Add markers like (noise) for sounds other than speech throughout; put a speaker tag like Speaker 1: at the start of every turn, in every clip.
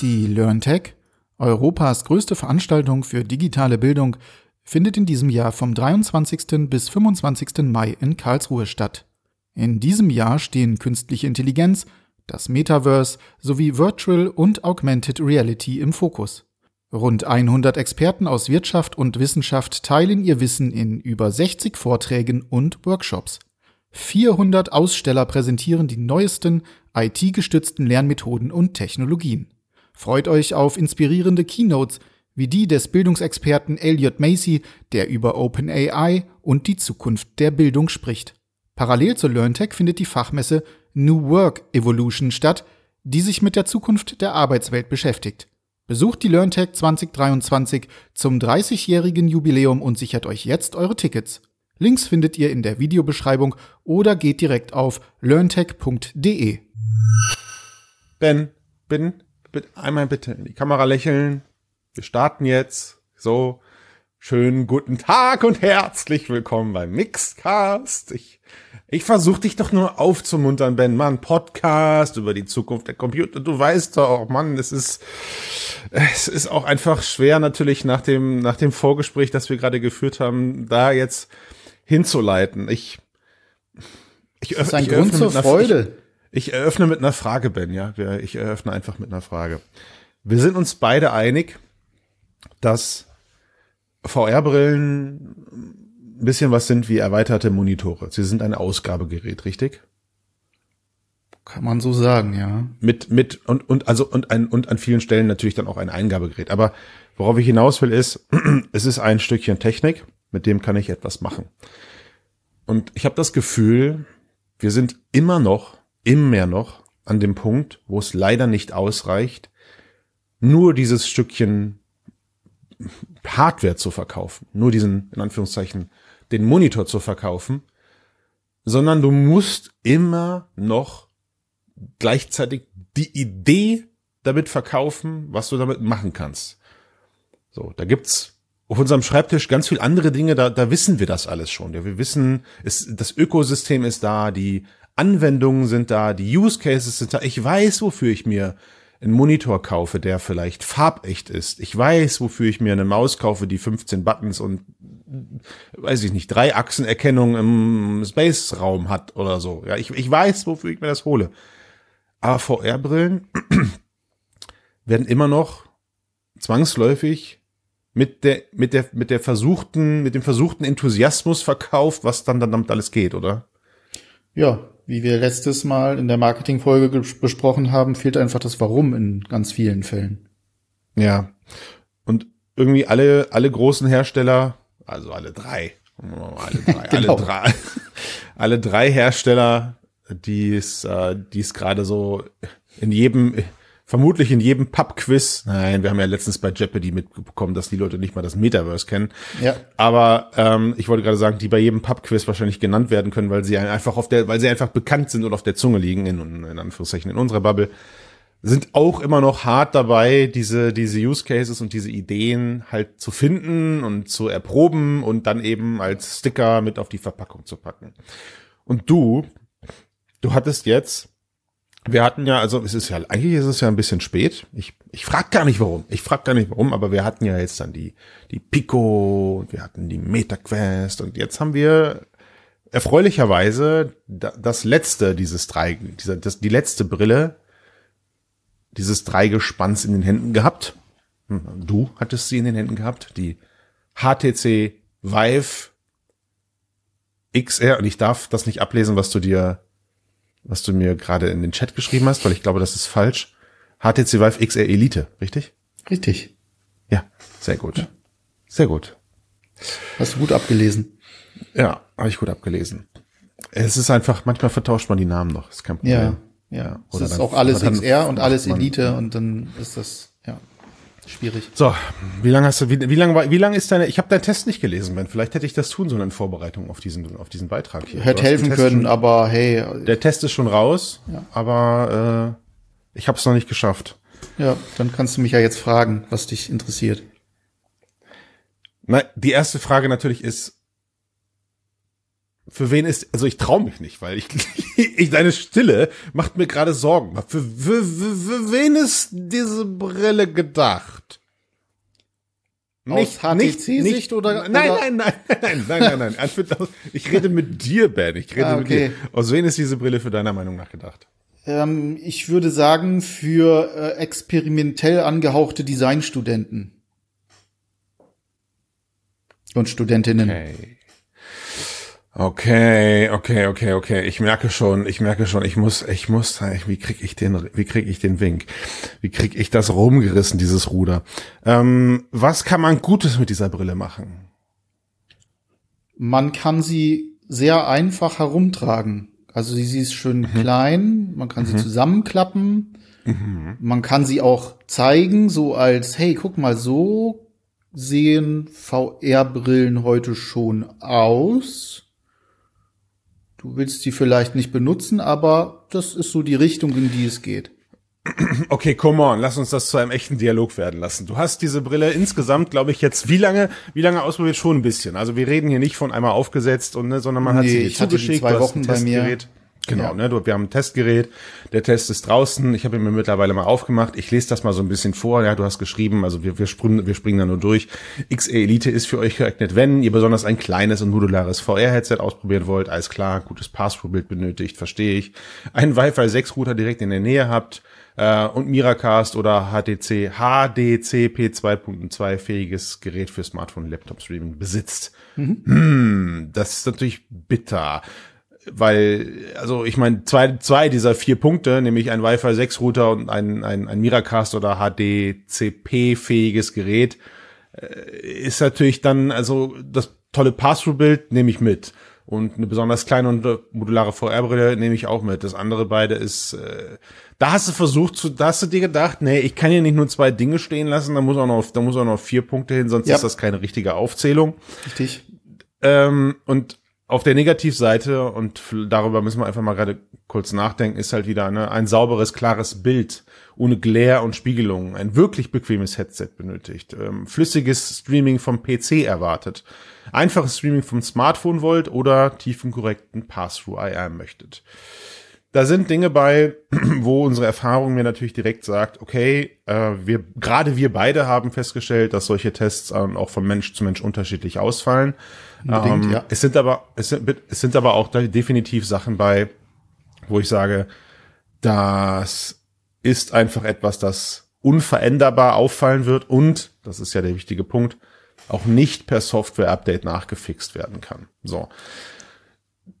Speaker 1: Die LearnTech, Europas größte Veranstaltung für digitale Bildung, findet in diesem Jahr vom 23. bis 25. Mai in Karlsruhe statt. In diesem Jahr stehen künstliche Intelligenz, das Metaverse sowie Virtual und Augmented Reality im Fokus. Rund 100 Experten aus Wirtschaft und Wissenschaft teilen ihr Wissen in über 60 Vorträgen und Workshops. 400 Aussteller präsentieren die neuesten IT-gestützten Lernmethoden und Technologien. Freut euch auf inspirierende Keynotes wie die des Bildungsexperten Elliot Macy, der über OpenAI und die Zukunft der Bildung spricht. Parallel zur LearnTech findet die Fachmesse New Work Evolution statt, die sich mit der Zukunft der Arbeitswelt beschäftigt. Besucht die LearnTech 2023 zum 30-jährigen Jubiläum und sichert euch jetzt eure Tickets. Links findet ihr in der Videobeschreibung oder geht direkt auf learntech.de.
Speaker 2: Ben, bin, einmal bitte in die Kamera lächeln. Wir starten jetzt. So, schönen guten Tag und herzlich willkommen beim Mixcast. Ich, ich versuche dich doch nur aufzumuntern, Ben. Mann, Podcast über die Zukunft der Computer. Du weißt doch, Mann, es ist, es ist auch einfach schwer natürlich nach dem, nach dem Vorgespräch, das wir gerade geführt haben, da jetzt hinzuleiten. Ich,
Speaker 1: ich, das ist ein Grund zur Freude.
Speaker 2: Ich, eröffne mit einer Frage, Ben, ja. Ich eröffne einfach mit einer Frage. Wir sind uns beide einig, dass VR-Brillen ein bisschen was sind wie erweiterte Monitore. Sie sind ein Ausgabegerät, richtig?
Speaker 1: Kann man so sagen, ja.
Speaker 2: Mit, mit, und, und, also, und ein, und an vielen Stellen natürlich dann auch ein Eingabegerät. Aber worauf ich hinaus will ist, (clears throat) es ist ein Stückchen Technik mit dem kann ich etwas machen. Und ich habe das Gefühl, wir sind immer noch, immer noch an dem Punkt, wo es leider nicht ausreicht, nur dieses Stückchen Hardware zu verkaufen, nur diesen, in Anführungszeichen, den Monitor zu verkaufen, sondern du musst immer noch gleichzeitig die Idee damit verkaufen, was du damit machen kannst. So, da gibt's auf unserem Schreibtisch ganz viel andere Dinge, da, da wissen wir das alles schon. Ja, wir wissen, es, das Ökosystem ist da, die Anwendungen sind da, die Use Cases sind da. Ich weiß, wofür ich mir einen Monitor kaufe, der vielleicht farbecht ist. Ich weiß, wofür ich mir eine Maus kaufe, die 15 Buttons und weiß ich nicht, drei Achsenerkennung im Space-Raum hat oder so. Ja, ich, ich weiß, wofür ich mir das hole. Aber VR-Brillen (clears throat) werden immer noch zwangsläufig mit der, mit der, mit der versuchten, mit dem versuchten Enthusiasmus verkauft, was dann dann damit alles geht, oder?
Speaker 1: Ja, wie wir letztes Mal in der Marketingfolge besprochen haben, fehlt einfach das Warum in ganz vielen Fällen.
Speaker 2: Ja. Und irgendwie alle, alle großen Hersteller, also alle drei, alle drei, (laughs) genau. alle drei, (laughs) alle drei Hersteller, die es, äh, die es gerade so in jedem, vermutlich in jedem Pub-Quiz. Nein, wir haben ja letztens bei Jeopardy mitbekommen, dass die Leute nicht mal das Metaverse kennen. Ja. Aber ähm, ich wollte gerade sagen, die bei jedem Pub-Quiz wahrscheinlich genannt werden können, weil sie einfach auf der, weil sie einfach bekannt sind und auf der Zunge liegen, in, in Anführungszeichen in unserer Bubble, sind auch immer noch hart dabei, diese, diese Use Cases und diese Ideen halt zu finden und zu erproben und dann eben als Sticker mit auf die Verpackung zu packen. Und du, du hattest jetzt wir hatten ja, also es ist ja, eigentlich ist es ja ein bisschen spät. Ich, ich frag gar nicht warum. Ich frag gar nicht warum, aber wir hatten ja jetzt dann die, die Pico und wir hatten die MetaQuest und jetzt haben wir erfreulicherweise das letzte dieses drei, dieser, das, die letzte Brille dieses Dreigespanns in den Händen gehabt. Hm, du hattest sie in den Händen gehabt, die HTC Vive XR und ich darf das nicht ablesen, was du dir was du mir gerade in den Chat geschrieben hast, weil ich glaube, das ist falsch. HTC Vive XR Elite, richtig?
Speaker 1: Richtig.
Speaker 2: Ja, sehr gut. Ja. Sehr gut.
Speaker 1: Hast du gut abgelesen?
Speaker 2: Ja, habe ich gut abgelesen. Es ist einfach, manchmal vertauscht man die Namen noch, ist kein Problem.
Speaker 1: Ja, ja. Oder es ist auch alles XR und alles Elite und dann ist das schwierig.
Speaker 2: So, wie lange hast du, wie, wie lange wie lang ist deine, ich habe deinen Test nicht gelesen, Ben. Vielleicht hätte ich das tun sollen in Vorbereitung auf diesen, auf diesen Beitrag
Speaker 1: hier. Hätte helfen können, schon, aber hey.
Speaker 2: Der Test ist schon raus, ja. aber äh, ich habe es noch nicht geschafft.
Speaker 1: Ja, dann kannst du mich ja jetzt fragen, was dich interessiert.
Speaker 2: Na, die erste Frage natürlich ist, für wen ist, also ich traue mich nicht, weil ich, (laughs) ich deine Stille macht mir gerade Sorgen. Für, für, für, für wen ist diese Brille gedacht?
Speaker 1: Nicht, Aus HTC-Sicht oder?
Speaker 2: Nein, nein, nein, nein, nein, nein, nein. Ich rede mit dir, Ben. Ich rede ah, mit dir. Aus wen ist diese Brille für deiner Meinung nach gedacht?
Speaker 1: Ähm, ich würde sagen, für äh, experimentell angehauchte Designstudenten. Und Studentinnen.
Speaker 2: Okay. Okay, okay, okay, okay. Ich merke schon, ich merke schon, ich muss, ich muss, wie krieg ich den, wie krieg ich den Wink? Wie krieg ich das rumgerissen, dieses Ruder? Ähm, was kann man Gutes mit dieser Brille machen?
Speaker 1: Man kann sie sehr einfach herumtragen. Also sie, sie ist schön mhm. klein, man kann mhm. sie zusammenklappen, mhm. man kann sie auch zeigen, so als, hey, guck mal, so sehen VR-Brillen heute schon aus. Du willst sie vielleicht nicht benutzen, aber das ist so die Richtung, in die es geht.
Speaker 2: Okay, come on, lass uns das zu einem echten Dialog werden lassen. Du hast diese Brille insgesamt, glaube ich, jetzt wie lange, wie lange ausprobiert? Schon ein bisschen. Also wir reden hier nicht von einmal aufgesetzt und ne, sondern man nee, hat sie dir zugeschickt.
Speaker 1: Die zwei Wochen bei mir.
Speaker 2: Genau, ja. ne, du, wir haben ein Testgerät, der Test ist draußen, ich habe ihn mir mittlerweile mal aufgemacht, ich lese das mal so ein bisschen vor, ja, du hast geschrieben, also wir, wir, springen, wir springen da nur durch. XE Elite ist für euch geeignet, wenn ihr besonders ein kleines und modulares VR-Headset ausprobieren wollt, alles klar, gutes Passthrough-Bild benötigt, verstehe ich. Ein Wi-Fi 6-Router direkt in der Nähe habt, äh, und Miracast oder HDC, HDCP 2.2 fähiges Gerät für Smartphone, Laptop Streaming besitzt. Mhm. Hm, das ist natürlich bitter weil, also ich meine, zwei, zwei dieser vier Punkte, nämlich ein Wi-Fi 6 Router und ein, ein, ein Miracast oder HDCP-fähiges Gerät, äh, ist natürlich dann, also das tolle Pass-Through-Bild nehme ich mit. Und eine besonders kleine und modulare VR-Brille nehme ich auch mit. Das andere beide ist, äh, da hast du versucht, zu, da hast du dir gedacht, nee, ich kann hier nicht nur zwei Dinge stehen lassen, da muss auch noch, da muss auch noch vier Punkte hin, sonst ja. ist das keine richtige Aufzählung.
Speaker 1: Richtig.
Speaker 2: Ähm, und auf der Negativseite, und darüber müssen wir einfach mal gerade kurz nachdenken, ist halt wieder ne, ein sauberes, klares Bild, ohne Glare und Spiegelung, ein wirklich bequemes Headset benötigt, ähm, flüssiges Streaming vom PC erwartet, einfaches Streaming vom Smartphone wollt oder tiefenkorrekten Pass-Through IR möchtet. Da sind Dinge bei, (clears throat) wo unsere Erfahrung mir natürlich direkt sagt, okay, äh, wir gerade wir beide haben festgestellt, dass solche Tests äh, auch von Mensch zu Mensch unterschiedlich ausfallen. Ähm, ja. Es sind aber, es sind, es sind aber auch definitiv Sachen bei, wo ich sage, das ist einfach etwas, das unveränderbar auffallen wird und, das ist ja der wichtige Punkt, auch nicht per Software-Update nachgefixt werden kann. So.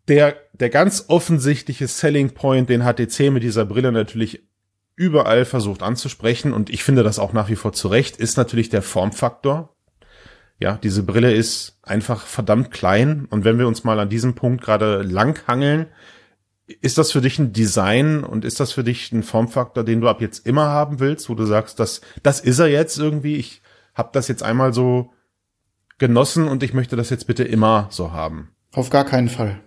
Speaker 2: Der, der ganz offensichtliche Selling Point, den HTC mit dieser Brille natürlich überall versucht anzusprechen und ich finde das auch nach wie vor zurecht, ist natürlich der Formfaktor. Ja, diese Brille ist einfach verdammt klein. Und wenn wir uns mal an diesem Punkt gerade langhangeln, ist das für dich ein Design und ist das für dich ein Formfaktor, den du ab jetzt immer haben willst, wo du sagst, das, das ist er jetzt irgendwie, ich habe das jetzt einmal so genossen und ich möchte das jetzt bitte immer so haben?
Speaker 1: Auf gar keinen Fall.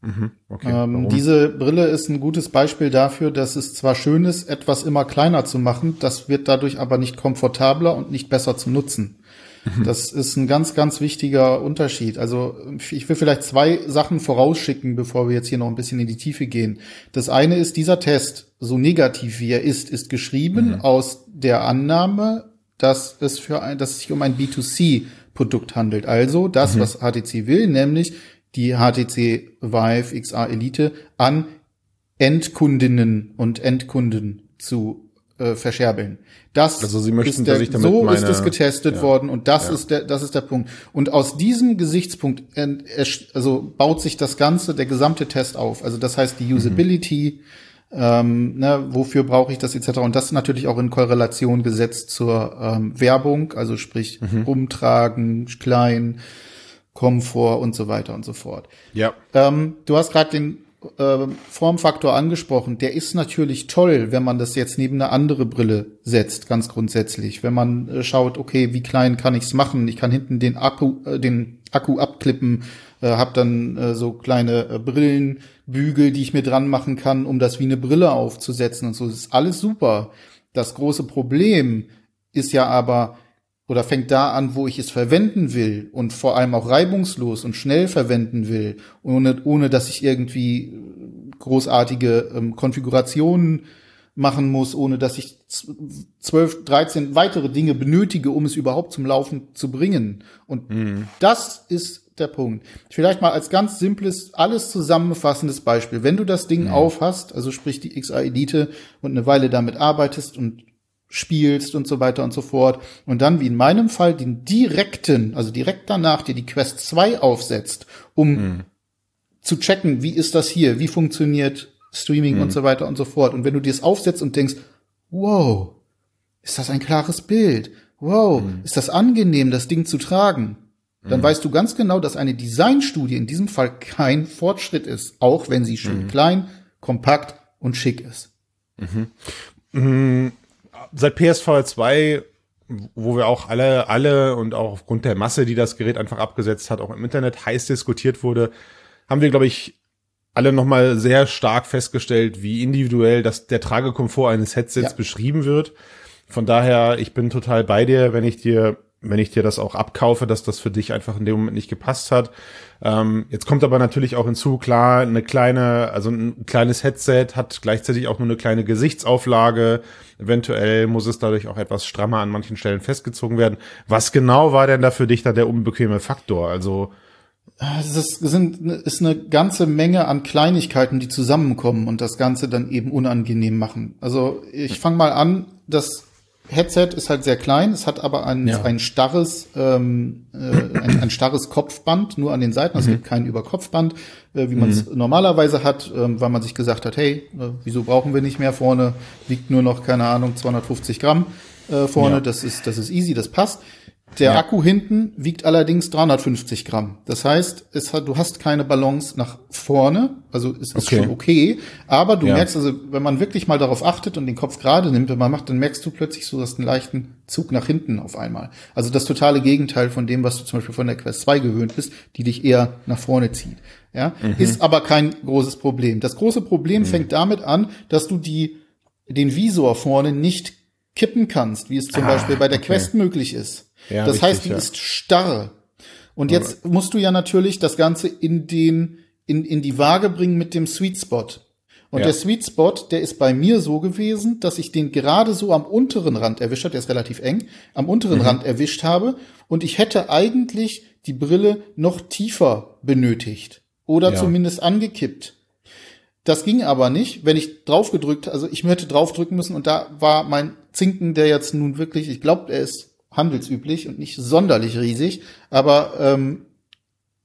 Speaker 1: Mhm, okay, ähm, diese Brille ist ein gutes Beispiel dafür, dass es zwar schön ist, etwas immer kleiner zu machen, das wird dadurch aber nicht komfortabler und nicht besser zu nutzen. Mhm. Das ist ein ganz, ganz wichtiger Unterschied. Also ich will vielleicht zwei Sachen vorausschicken, bevor wir jetzt hier noch ein bisschen in die Tiefe gehen. Das eine ist, dieser Test, so negativ wie er ist, ist geschrieben mhm. aus der Annahme, dass es für ein, dass es sich um ein B2C Produkt handelt. Also das, mhm. was HTC will, nämlich die HTC Vive XR Elite an Endkundinnen und Endkunden zu äh, verscherbeln. Das
Speaker 2: also Sie möchten,
Speaker 1: ist der,
Speaker 2: dass ich damit
Speaker 1: so
Speaker 2: meine,
Speaker 1: ist es getestet ja, worden und das ja. ist der das ist der Punkt. Und aus diesem Gesichtspunkt äh, also baut sich das ganze der gesamte Test auf. Also das heißt die mhm. Usability, mhm. ähm, ne, wofür brauche ich das etc. Und das natürlich auch in Korrelation gesetzt zur ähm, Werbung, also sprich mhm. umtragen, klein, Komfort und so weiter und so fort.
Speaker 2: Ja.
Speaker 1: Ähm, du hast gerade den äh, Formfaktor angesprochen, der ist natürlich toll, wenn man das jetzt neben eine andere Brille setzt, ganz grundsätzlich. Wenn man äh, schaut, okay, wie klein kann ich's machen? Ich kann hinten den Akku, äh, den Akku abklippen, äh, habe dann äh, so kleine Brillenbügel, die ich mir dran machen kann, um das wie eine Brille aufzusetzen und so. Das ist alles super. Das große Problem ist ja aber, oder fängt da an, wo ich es verwenden will und vor allem auch reibungslos und schnell verwenden will, ohne, ohne dass ich irgendwie großartige ähm, Konfigurationen machen muss, ohne dass ich zwölf, dreizehn weitere Dinge benötige, um es überhaupt zum Laufen zu bringen. Und mhm. das ist der Punkt. Vielleicht mal als ganz simples, alles zusammenfassendes Beispiel. Wenn du das Ding mhm. aufhast, also sprich die XA Elite und eine Weile damit arbeitest und spielst und so weiter und so fort und dann wie in meinem Fall den direkten, also direkt danach dir die Quest 2 aufsetzt, um mhm. zu checken, wie ist das hier, wie funktioniert Streaming mhm. und so weiter und so fort. Und wenn du dir es aufsetzt und denkst, wow, ist das ein klares Bild? Wow, mhm. ist das angenehm, das Ding zu tragen? Dann mhm. weißt du ganz genau, dass eine Designstudie in diesem Fall kein Fortschritt ist, auch wenn sie schön mhm. klein, kompakt und schick ist.
Speaker 2: Seit PSVR 2, wo wir auch alle, alle und auch aufgrund der Masse, die das Gerät einfach abgesetzt hat, auch im Internet heiß diskutiert wurde, haben wir, glaube ich, alle nochmal sehr stark festgestellt, wie individuell das, der Tragekomfort eines Headsets ja. beschrieben wird. Von daher, ich bin total bei dir, wenn ich dir wenn ich dir das auch abkaufe, dass das für dich einfach in dem Moment nicht gepasst hat. Ähm, jetzt kommt aber natürlich auch hinzu, klar, eine kleine, also ein kleines Headset hat gleichzeitig auch nur eine kleine Gesichtsauflage. Eventuell muss es dadurch auch etwas strammer an manchen Stellen festgezogen werden. Was genau war denn da für dich da der unbequeme Faktor? Also
Speaker 1: es ist, sind, ist eine ganze Menge an Kleinigkeiten, die zusammenkommen und das Ganze dann eben unangenehm machen. Also ich fange mal an, dass Headset ist halt sehr klein, es hat aber ein, ja. ein starres, ähm, äh, ein, ein, starres Kopfband nur an den Seiten. Also mhm. Es gibt kein Überkopfband, äh, wie man es mhm. normalerweise hat, äh, weil man sich gesagt hat, hey, äh, wieso brauchen wir nicht mehr vorne? Wiegt nur noch keine Ahnung 250 Gramm äh, vorne. Ja. Das ist das ist easy, das passt. Der ja. Akku hinten wiegt allerdings 350 Gramm. Das heißt, es hat, du hast keine Balance nach vorne, also es ist okay. schon okay. Aber du ja. merkst, also wenn man wirklich mal darauf achtet und den Kopf gerade nimmt, wenn man macht, dann merkst du plötzlich so dass einen leichten Zug nach hinten auf einmal. Also das totale Gegenteil von dem, was du zum Beispiel von der Quest 2 gewöhnt bist, die dich eher nach vorne zieht. Ja, mhm. ist aber kein großes Problem. Das große Problem mhm. fängt damit an, dass du die den Visor vorne nicht kippen kannst, wie es zum ah, Beispiel bei der okay. Quest möglich ist. Ja, das richtig, heißt, die ja. ist starr. Und jetzt musst du ja natürlich das Ganze in den, in, in die Waage bringen mit dem Sweet Spot. Und ja. der Sweet Spot, der ist bei mir so gewesen, dass ich den gerade so am unteren Rand erwischt habe, der ist relativ eng, am unteren mhm. Rand erwischt habe. Und ich hätte eigentlich die Brille noch tiefer benötigt. Oder ja. zumindest angekippt. Das ging aber nicht, wenn ich draufgedrückt, also ich hätte draufdrücken müssen und da war mein Zinken, der jetzt nun wirklich, ich glaube, er ist handelsüblich und nicht sonderlich riesig, aber ähm,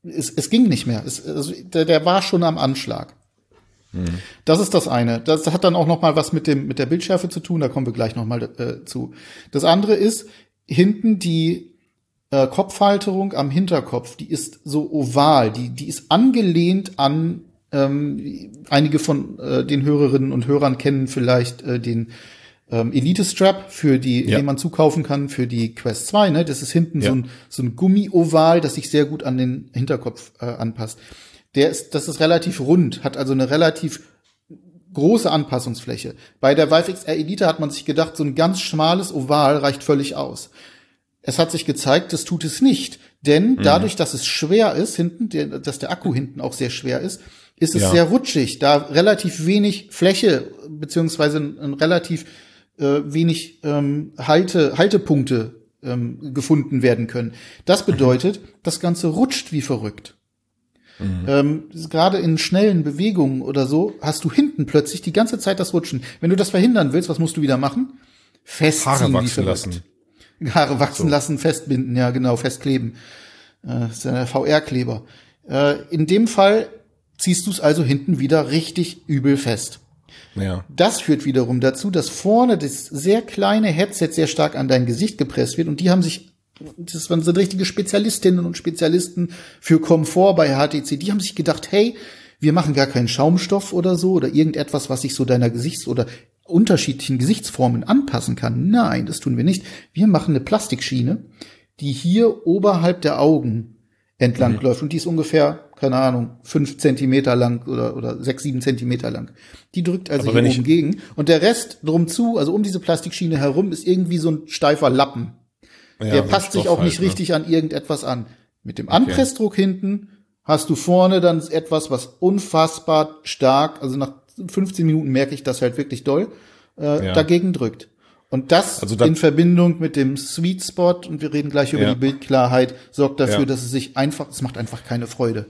Speaker 1: es, es ging nicht mehr. Es, also, der, der war schon am Anschlag. Mhm. Das ist das eine. Das hat dann auch noch mal was mit dem mit der Bildschärfe zu tun. Da kommen wir gleich noch mal äh, zu. Das andere ist hinten die äh, Kopfhalterung am Hinterkopf. Die ist so oval. Die die ist angelehnt an ähm, einige von äh, den Hörerinnen und Hörern kennen vielleicht äh, den ähm, Elite Strap, für die, ja. den man zukaufen kann für die Quest 2. Ne? Das ist hinten ja. so ein, so ein Gummioval, das sich sehr gut an den Hinterkopf äh, anpasst. Der ist, das ist relativ rund, hat also eine relativ große Anpassungsfläche. Bei der Vive XR Elite hat man sich gedacht, so ein ganz schmales Oval reicht völlig aus. Es hat sich gezeigt, das tut es nicht. Denn mhm. dadurch, dass es schwer ist, hinten, der, dass der Akku hinten auch sehr schwer ist, ist es ja. sehr rutschig, da relativ wenig Fläche beziehungsweise ein, ein relativ äh, wenig ähm, Halte, Haltepunkte ähm, gefunden werden können. Das bedeutet, das Ganze rutscht wie verrückt. Mhm. Ähm, Gerade in schnellen Bewegungen oder so hast du hinten plötzlich die ganze Zeit das Rutschen. Wenn du das verhindern willst, was musst du wieder machen?
Speaker 2: Festziehen Haare wachsen lassen. (laughs)
Speaker 1: Haare wachsen so. lassen, festbinden, ja genau, festkleben. Äh, das ist ja VR-Kleber. Äh, in dem Fall ziehst du es also hinten wieder richtig übel fest. Ja. Das führt wiederum dazu, dass vorne das sehr kleine Headset sehr stark an dein Gesicht gepresst wird und die haben sich das waren so richtige Spezialistinnen und Spezialisten für Komfort bei HTC. Die haben sich gedacht, hey, wir machen gar keinen Schaumstoff oder so oder irgendetwas, was sich so deiner Gesichts- oder unterschiedlichen Gesichtsformen anpassen kann. Nein, das tun wir nicht. Wir machen eine Plastikschiene, die hier oberhalb der Augen entlang mhm. läuft und die ist ungefähr keine Ahnung, fünf Zentimeter lang oder, oder sechs, sieben Zentimeter lang. Die drückt also hier oben gegen. Und der Rest drum zu, also um diese Plastikschiene herum, ist irgendwie so ein steifer Lappen. Ja, der passt sich auch nicht halt, ne? richtig an irgendetwas an. Mit dem Anpressdruck okay. hinten hast du vorne dann etwas, was unfassbar stark, also nach 15 Minuten merke ich das halt wirklich doll, äh, ja. dagegen drückt. Und das, also das in Verbindung mit dem Sweet Spot, und wir reden gleich über ja. die Bildklarheit, sorgt dafür, ja. dass es sich einfach, es macht einfach keine Freude.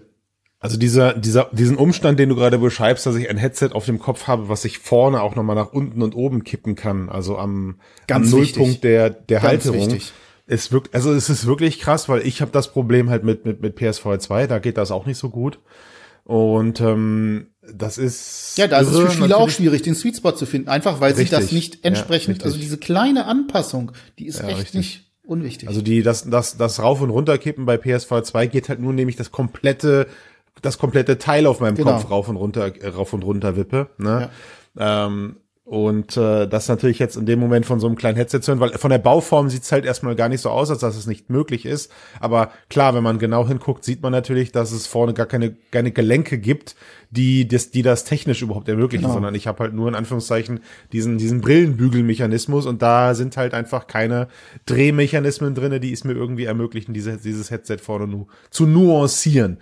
Speaker 2: Also dieser, dieser, diesen Umstand, den du gerade beschreibst, dass ich ein Headset auf dem Kopf habe, was ich vorne auch nochmal nach unten und oben kippen kann, also am, Ganz am Nullpunkt der, der Ganz Halterung. Wichtig. Ist wirklich, also es ist wirklich krass, weil ich habe das Problem halt mit, mit, mit PSV 2, da geht das auch nicht so gut. Und ähm, das ist.
Speaker 1: Ja, da ist es für viele auch schwierig, den Sweet Spot zu finden, einfach weil richtig. sich das nicht entsprechend, ja, also diese kleine Anpassung, die ist ja, echt richtig. nicht unwichtig.
Speaker 2: Also die, das, das, das Rauf- und Runterkippen bei PSV 2 geht halt nur nämlich das komplette, das komplette Teil auf meinem genau. Kopf rauf und runter, äh, rauf und runter wippe. Ne? Ja. Ähm, und äh, das natürlich jetzt in dem Moment von so einem kleinen Headset zu hören, weil von der Bauform sieht's halt erstmal gar nicht so aus, als dass es nicht möglich ist. Aber klar, wenn man genau hinguckt, sieht man natürlich, dass es vorne gar keine, keine Gelenke gibt, die das, die das technisch überhaupt ermöglichen, genau. sondern ich habe halt nur in Anführungszeichen diesen, diesen Brillenbügelmechanismus und da sind halt einfach keine Drehmechanismen drinne, die es mir irgendwie ermöglichen, diese, dieses Headset vorne nu zu nuancieren.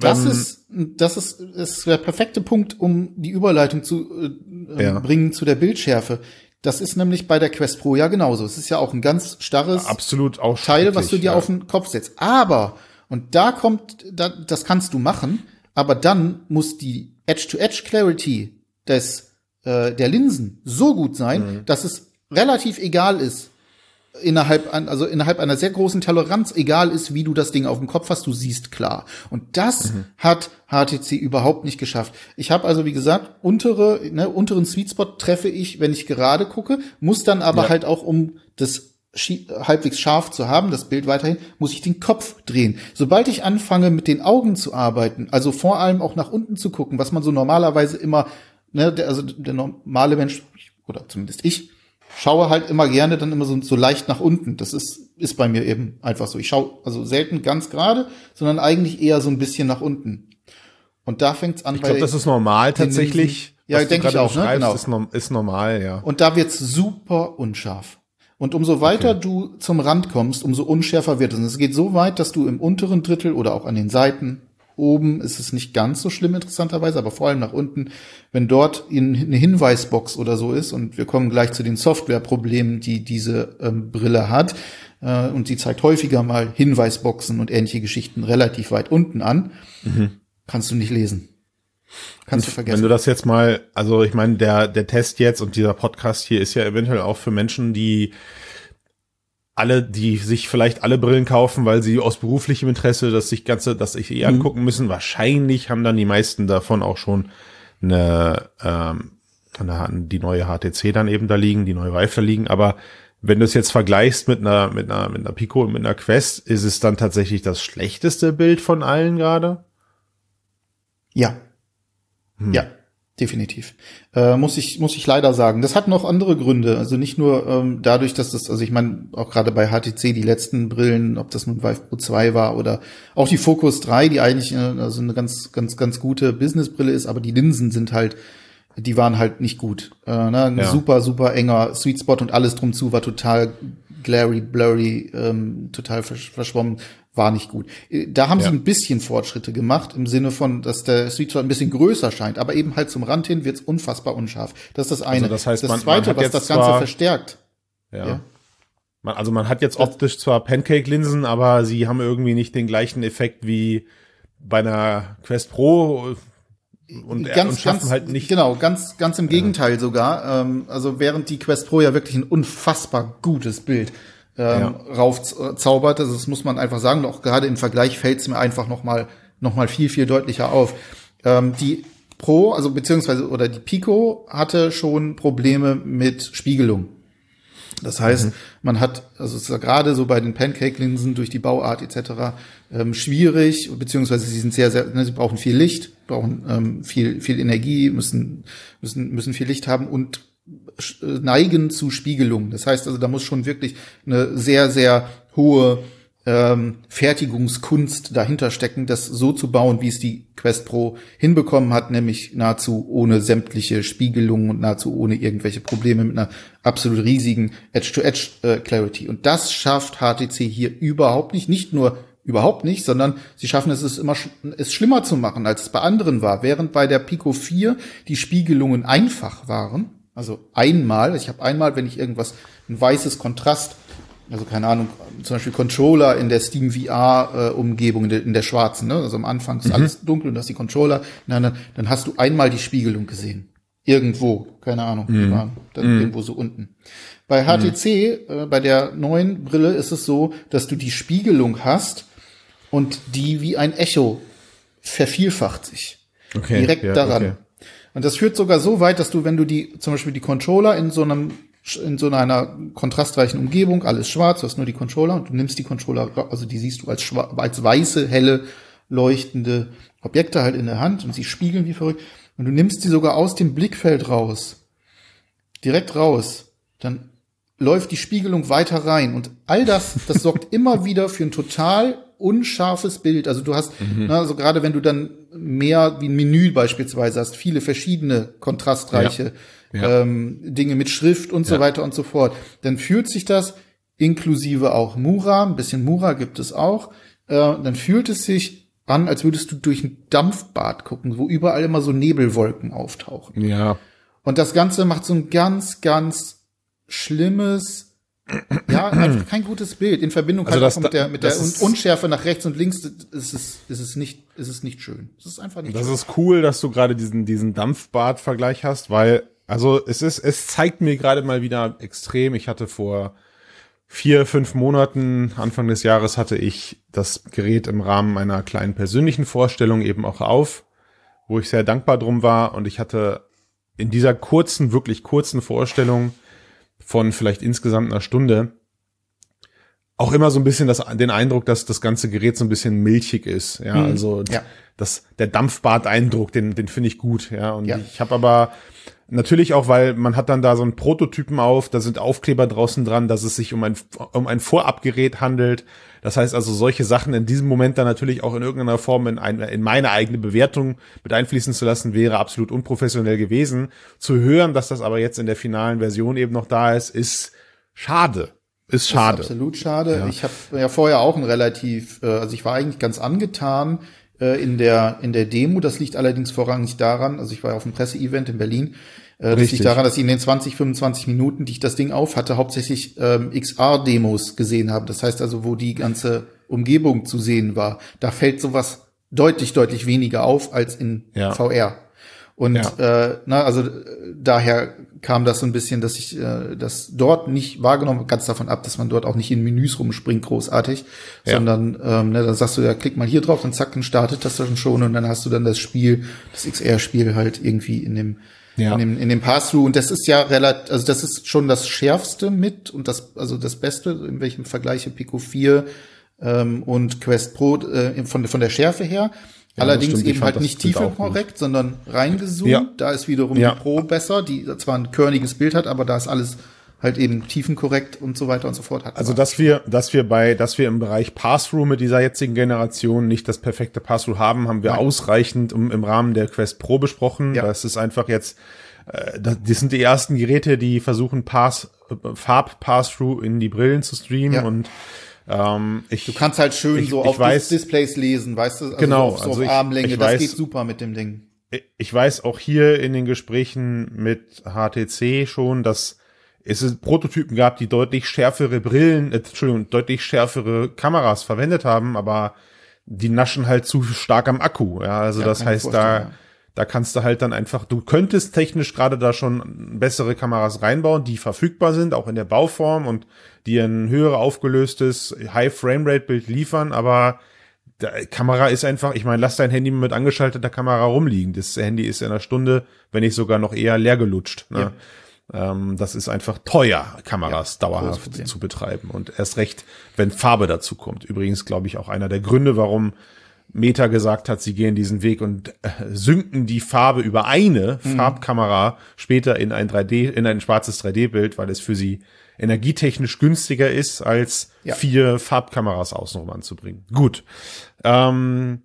Speaker 1: Das ähm, ist, das ist, ist der perfekte Punkt, um die Überleitung zu äh, ja. bringen zu der Bildschärfe. Das ist nämlich bei der Quest Pro ja genauso. Es ist ja auch ein ganz starres
Speaker 2: Absolut auch
Speaker 1: Teil, was du dir ja. auf den Kopf setzt. Aber, und da kommt, da, das kannst du machen, aber dann muss die Edge-to-Edge-Clarity des, äh, der Linsen so gut sein, mhm. dass es relativ egal ist, innerhalb an, also innerhalb einer sehr großen Toleranz egal ist, wie du das Ding auf dem Kopf hast, du siehst klar. Und das mhm. hat HTC überhaupt nicht geschafft. Ich habe also wie gesagt untere, ne, unteren Sweet Spot treffe ich, wenn ich gerade gucke, muss dann aber ja. halt auch um das halbwegs scharf zu haben, das Bild weiterhin, muss ich den Kopf drehen. Sobald ich anfange, mit den Augen zu arbeiten, also vor allem auch nach unten zu gucken, was man so normalerweise immer, ne, der, also der normale Mensch, oder zumindest ich, schaue halt immer gerne dann immer so, so leicht nach unten. Das ist, ist bei mir eben einfach so. Ich schaue also selten ganz gerade, sondern eigentlich eher so ein bisschen nach unten. Und da fängt's an.
Speaker 2: Ich glaube, das ist normal tatsächlich.
Speaker 1: Ja, denke ich auch. Ne?
Speaker 2: Genau. Ist, ist, normal, ja.
Speaker 1: Und da wird's super unscharf. Und umso weiter okay. du zum Rand kommst, umso unschärfer wird es. Und es geht so weit, dass du im unteren Drittel oder auch an den Seiten Oben ist es nicht ganz so schlimm interessanterweise, aber vor allem nach unten, wenn dort eine Hinweisbox oder so ist und wir kommen gleich zu den Softwareproblemen, die diese ähm, Brille hat äh, und sie zeigt häufiger mal Hinweisboxen und ähnliche Geschichten relativ weit unten an, mhm. kannst du nicht lesen.
Speaker 2: Kannst und du vergessen. Wenn du das jetzt mal, also ich meine, der der Test jetzt und dieser Podcast hier ist ja eventuell auch für Menschen, die alle, die sich vielleicht alle Brillen kaufen, weil sie aus beruflichem Interesse das sich ganze, das sich eh mhm. angucken müssen. Wahrscheinlich haben dann die meisten davon auch schon eine, ähm, eine, die neue HTC dann eben da liegen, die neue Vive da liegen. Aber wenn du es jetzt vergleichst mit einer, mit einer, mit einer Pico und mit einer Quest, ist es dann tatsächlich das schlechteste Bild von allen gerade?
Speaker 1: Ja. Hm. Ja definitiv. Äh, muss ich muss ich leider sagen. Das hat noch andere Gründe. Also nicht nur ähm, dadurch, dass das, also ich meine auch gerade bei HTC die letzten Brillen, ob das nun Vive Pro 2 war oder auch die Focus 3, die eigentlich äh, also eine ganz ganz ganz gute Businessbrille ist, aber die Linsen sind halt die waren halt nicht gut. Äh, ne? Ein ja. super super enger Sweet Spot und alles drum zu war total glary, blurry, ähm, total versch verschwommen war nicht gut. Äh, da haben ja. sie ein bisschen Fortschritte gemacht, im Sinne von, dass der Sweet Spot ein bisschen größer scheint, aber eben halt zum Rand hin wird's unfassbar unscharf. Das ist das eine.
Speaker 2: Also das heißt,
Speaker 1: das
Speaker 2: man,
Speaker 1: zweite,
Speaker 2: man
Speaker 1: was das Ganze zwar, verstärkt.
Speaker 2: Ja. ja. Man, also man hat jetzt optisch zwar Pancake-Linsen, aber sie haben irgendwie nicht den gleichen Effekt wie bei einer Quest Pro und,
Speaker 1: ganz, und schaffen ganz, halt nicht. Genau, ganz, ganz im Gegenteil ja. sogar. Ähm, also während die Quest Pro ja wirklich ein unfassbar gutes Bild ähm, ja. raufzaubert. Also das muss man einfach sagen. Auch gerade im Vergleich fällt es mir einfach noch mal, noch mal viel, viel deutlicher auf. Ähm, die Pro, also beziehungsweise oder die Pico hatte schon Probleme mit Spiegelung. Das heißt, mhm. man hat, also es ist ja gerade so bei den Pancake-Linsen durch die Bauart etc. Ähm, schwierig, beziehungsweise sie sind sehr, sehr, ne, sie brauchen viel Licht, brauchen ähm, viel, viel Energie, müssen, müssen, müssen viel Licht haben und neigen zu Spiegelung. Das heißt also, da muss schon wirklich eine sehr, sehr hohe ähm, Fertigungskunst dahinter stecken, das so zu bauen, wie es die Quest Pro hinbekommen hat, nämlich nahezu ohne sämtliche Spiegelungen und nahezu ohne irgendwelche Probleme mit einer absolut riesigen Edge-to-Edge-Clarity. Äh, und das schafft HTC hier überhaupt nicht, nicht nur überhaupt nicht, sondern sie schaffen es, es immer es schlimmer zu machen, als es bei anderen war. Während bei der Pico 4 die Spiegelungen einfach waren, also einmal, ich habe einmal, wenn ich irgendwas, ein weißes Kontrast also keine Ahnung, zum Beispiel Controller in der Steam VR-Umgebung, in, der, in der schwarzen, ne? also am Anfang ist mhm. alles dunkel und hast die Controller, dann, dann hast du einmal die Spiegelung gesehen. Irgendwo, keine Ahnung, mhm. waren dann mhm. irgendwo so unten. Bei HTC, äh, bei der neuen Brille ist es so, dass du die Spiegelung hast und die wie ein Echo vervielfacht sich. Okay, direkt ja, daran. Okay. Und das führt sogar so weit, dass du, wenn du die, zum Beispiel die Controller in so einem in so einer kontrastreichen Umgebung, alles schwarz, du hast nur die Controller und du nimmst die Controller, also die siehst du als, als weiße, helle, leuchtende Objekte halt in der Hand und sie spiegeln wie verrückt. Und du nimmst sie sogar aus dem Blickfeld raus, direkt raus, dann läuft die Spiegelung weiter rein und all das, das sorgt (laughs) immer wieder für ein total unscharfes Bild. Also du hast, mhm. na, also gerade wenn du dann mehr wie ein Menü beispielsweise hast, viele verschiedene kontrastreiche ja ja. ähm, Dinge mit Schrift und so ja. weiter und so fort. Dann fühlt sich das inklusive auch Mura, ein bisschen Mura gibt es auch, äh, dann fühlt es sich an, als würdest du durch ein Dampfbad gucken, wo überall immer so Nebelwolken auftauchen.
Speaker 2: Ja.
Speaker 1: Und das Ganze macht so ein ganz, ganz schlimmes, ja, einfach kein gutes Bild. In Verbindung also halt mit der, mit der Unschärfe nach rechts und links ist es, ist es nicht, ist es nicht schön. Es ist einfach nicht
Speaker 2: Das
Speaker 1: schön.
Speaker 2: ist cool, dass du gerade diesen, diesen Dampfbad-Vergleich hast, weil also es ist, es zeigt mir gerade mal wieder extrem. Ich hatte vor vier, fünf Monaten, Anfang des Jahres, hatte ich das Gerät im Rahmen meiner kleinen persönlichen Vorstellung eben auch auf, wo ich sehr dankbar drum war. Und ich hatte in dieser kurzen, wirklich kurzen Vorstellung von vielleicht insgesamt einer Stunde auch immer so ein bisschen das, den Eindruck, dass das ganze Gerät so ein bisschen milchig ist. Ja, mhm. also ja. das, der Dampfbad-Eindruck, den, den finde ich gut. Ja, und ja. ich habe aber Natürlich auch, weil man hat dann da so einen Prototypen auf, da sind Aufkleber draußen dran, dass es sich um ein, um ein Vorabgerät handelt. Das heißt also, solche Sachen in diesem Moment dann natürlich auch in irgendeiner Form in, ein, in meine eigene Bewertung mit einfließen zu lassen, wäre absolut unprofessionell gewesen. Zu hören, dass das aber jetzt in der finalen Version eben noch da ist, ist schade. Ist schade.
Speaker 1: Ist absolut schade. Ja. Ich habe ja vorher auch ein relativ, äh, also ich war eigentlich ganz angetan äh, in der in der Demo. Das liegt allerdings vorrangig daran, also ich war ja auf einem Presseevent in Berlin. Äh, das liegt daran, dass ich in den 20, 25 Minuten, die ich das Ding auf hatte, hauptsächlich ähm, XR-Demos gesehen habe. Das heißt also, wo die ganze Umgebung zu sehen war. Da fällt sowas deutlich, deutlich weniger auf als in ja. VR. Und ja. äh, na, also äh, daher kam das so ein bisschen, dass ich äh, das dort nicht wahrgenommen, ganz davon ab, dass man dort auch nicht in Menüs rumspringt, großartig, ja. sondern ähm, ne, dann sagst du ja, klick mal hier drauf, dann zack, dann startet das dann schon und dann hast du dann das Spiel, das XR-Spiel halt irgendwie in dem ja. in dem, in dem Pass-Through. Und das ist ja relativ, also das ist schon das Schärfste mit und das, also das Beste, in welchem Vergleiche Pico 4 ähm, und Quest Pro äh, von, von der Schärfe her. Ja, Allerdings eben halt nicht tiefenkorrekt, sondern reingezoomt. Ja. Da ist wiederum die Pro besser, die zwar ein körniges Bild hat, aber da ist alles halt eben tiefenkorrekt und so weiter und so fort hat.
Speaker 2: Also dass wir, dass wir bei, dass wir im Bereich Pass-Through mit dieser jetzigen Generation nicht das perfekte Pass-Through haben, haben wir Nein. ausreichend im, im Rahmen der Quest Pro besprochen. Ja. Das ist einfach jetzt, äh, das, das sind die ersten Geräte, die versuchen Pass, äh, Farb-Pass-Through in die Brillen zu streamen ja. und ähm, ich,
Speaker 1: du kannst halt schön ich, so ich auf weiß, Displays lesen, weißt du? Also
Speaker 2: genau,
Speaker 1: so auf,
Speaker 2: so also
Speaker 1: auf Armlänge, das weiß, geht super mit dem Ding.
Speaker 2: Ich weiß auch hier in den Gesprächen mit HTC schon, dass es Prototypen gab, die deutlich schärfere Brillen, äh, Entschuldigung, deutlich schärfere Kameras verwendet haben, aber die naschen halt zu stark am Akku. Ja, also ja, das heißt, da, da kannst du halt dann einfach, du könntest technisch gerade da schon bessere Kameras reinbauen, die verfügbar sind, auch in der Bauform und die ein höher aufgelöstes High Framerate Bild liefern, aber die Kamera ist einfach, ich meine, lass dein Handy mit angeschalteter Kamera rumliegen. Das Handy ist in einer Stunde, wenn nicht sogar noch eher leer gelutscht. Ne? Ja. Ähm, das ist einfach teuer, Kameras ja, dauerhaft zu betreiben. Und erst recht, wenn Farbe dazu kommt. Übrigens, glaube ich, auch einer der Gründe, warum Meta gesagt hat, sie gehen diesen Weg und äh, synken die Farbe über eine mhm. Farbkamera später in ein 3D, in ein schwarzes 3D-Bild, weil es für sie energietechnisch günstiger ist, als ja. vier Farbkameras außenrum anzubringen. Gut. Ähm,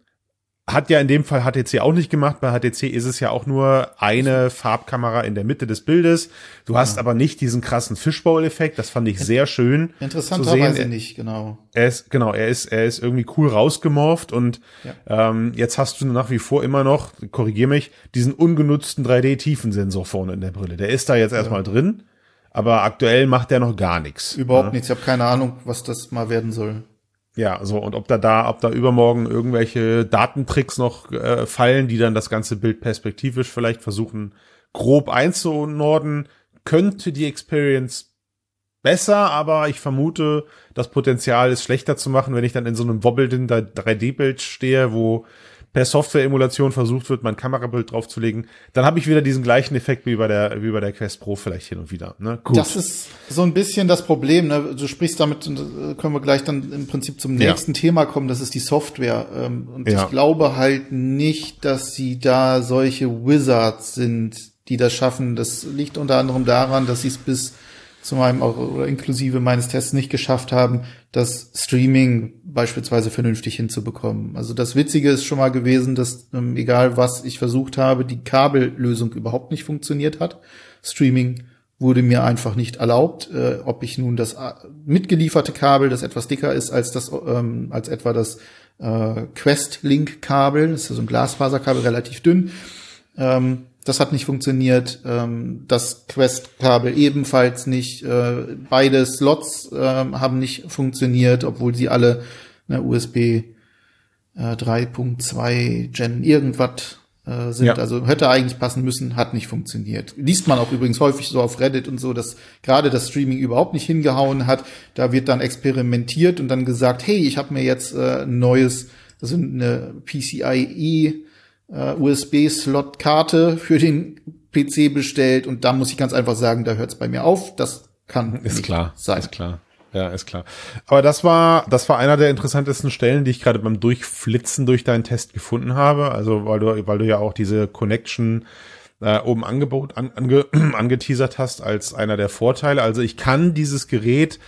Speaker 2: hat ja in dem Fall HTC auch nicht gemacht. Bei HTC ist es ja auch nur eine Farbkamera in der Mitte des Bildes. Du hast ja. aber nicht diesen krassen Fishbowl-Effekt. Das fand ich sehr schön.
Speaker 1: Interessanterweise nicht, genau.
Speaker 2: Er ist, genau, er ist, er ist irgendwie cool rausgemorft und ja. ähm, jetzt hast du nach wie vor immer noch, korrigier mich, diesen ungenutzten 3D-Tiefensensor vorne in der Brille. Der ist da jetzt erstmal drin, aber aktuell macht der noch gar nichts.
Speaker 1: Überhaupt ja. nichts. Ich habe keine Ahnung, was das mal werden soll.
Speaker 2: Ja, so und ob da da, ob da übermorgen irgendwelche Datentricks noch äh, fallen, die dann das ganze Bild perspektivisch vielleicht versuchen grob einzunorden, könnte die Experience besser, aber ich vermute, das Potenzial ist schlechter zu machen, wenn ich dann in so einem wobbelnden 3D-Bild stehe, wo per Software-Emulation versucht wird, mein Kamerabild draufzulegen, dann habe ich wieder diesen gleichen Effekt wie bei der wie bei der Quest Pro vielleicht hin und wieder. Ne?
Speaker 1: Gut. Das ist so ein bisschen das Problem. Ne? Du sprichst damit, äh, können wir gleich dann im Prinzip zum nächsten ja. Thema kommen. Das ist die Software. Ähm, und ja. ich glaube halt nicht, dass sie da solche Wizards sind, die das schaffen. Das liegt unter anderem daran, dass sie es bis zu meinem oder inklusive meines Tests nicht geschafft haben, das Streaming beispielsweise vernünftig hinzubekommen. Also das Witzige ist schon mal gewesen, dass ähm, egal was ich versucht habe, die Kabellösung überhaupt nicht funktioniert hat. Streaming wurde mir einfach nicht erlaubt, äh, ob ich nun das äh, mitgelieferte Kabel, das etwas dicker ist als das ähm, als etwa das äh, Quest Link Kabel, das ist so ein Glasfaserkabel, relativ dünn. Ähm, das hat nicht funktioniert. Ähm, das Quest-Kabel ebenfalls nicht. Äh, beide Slots äh, haben nicht funktioniert, obwohl sie alle ne, USB äh, 3.2 Gen irgendwas äh, sind. Ja. Also hätte eigentlich passen müssen, hat nicht funktioniert. Liest man auch übrigens häufig so auf Reddit und so, dass gerade das Streaming überhaupt nicht hingehauen hat. Da wird dann experimentiert und dann gesagt, hey, ich habe mir jetzt äh, ein neues, also eine PCIe äh, USB-Slot-Karte für den PC bestellt und da muss ich ganz einfach sagen, da hört es bei mir auf. Das kann
Speaker 2: ist klar, sein. Ist klar. Ja, ist klar. Aber das war, das war einer der interessantesten Stellen, die ich gerade beim Durchflitzen durch deinen Test gefunden habe. Also, weil du, weil du ja auch diese Connection äh, oben Angebot an, ange, (clears throat) angeteasert hast als einer der Vorteile. Also ich kann dieses Gerät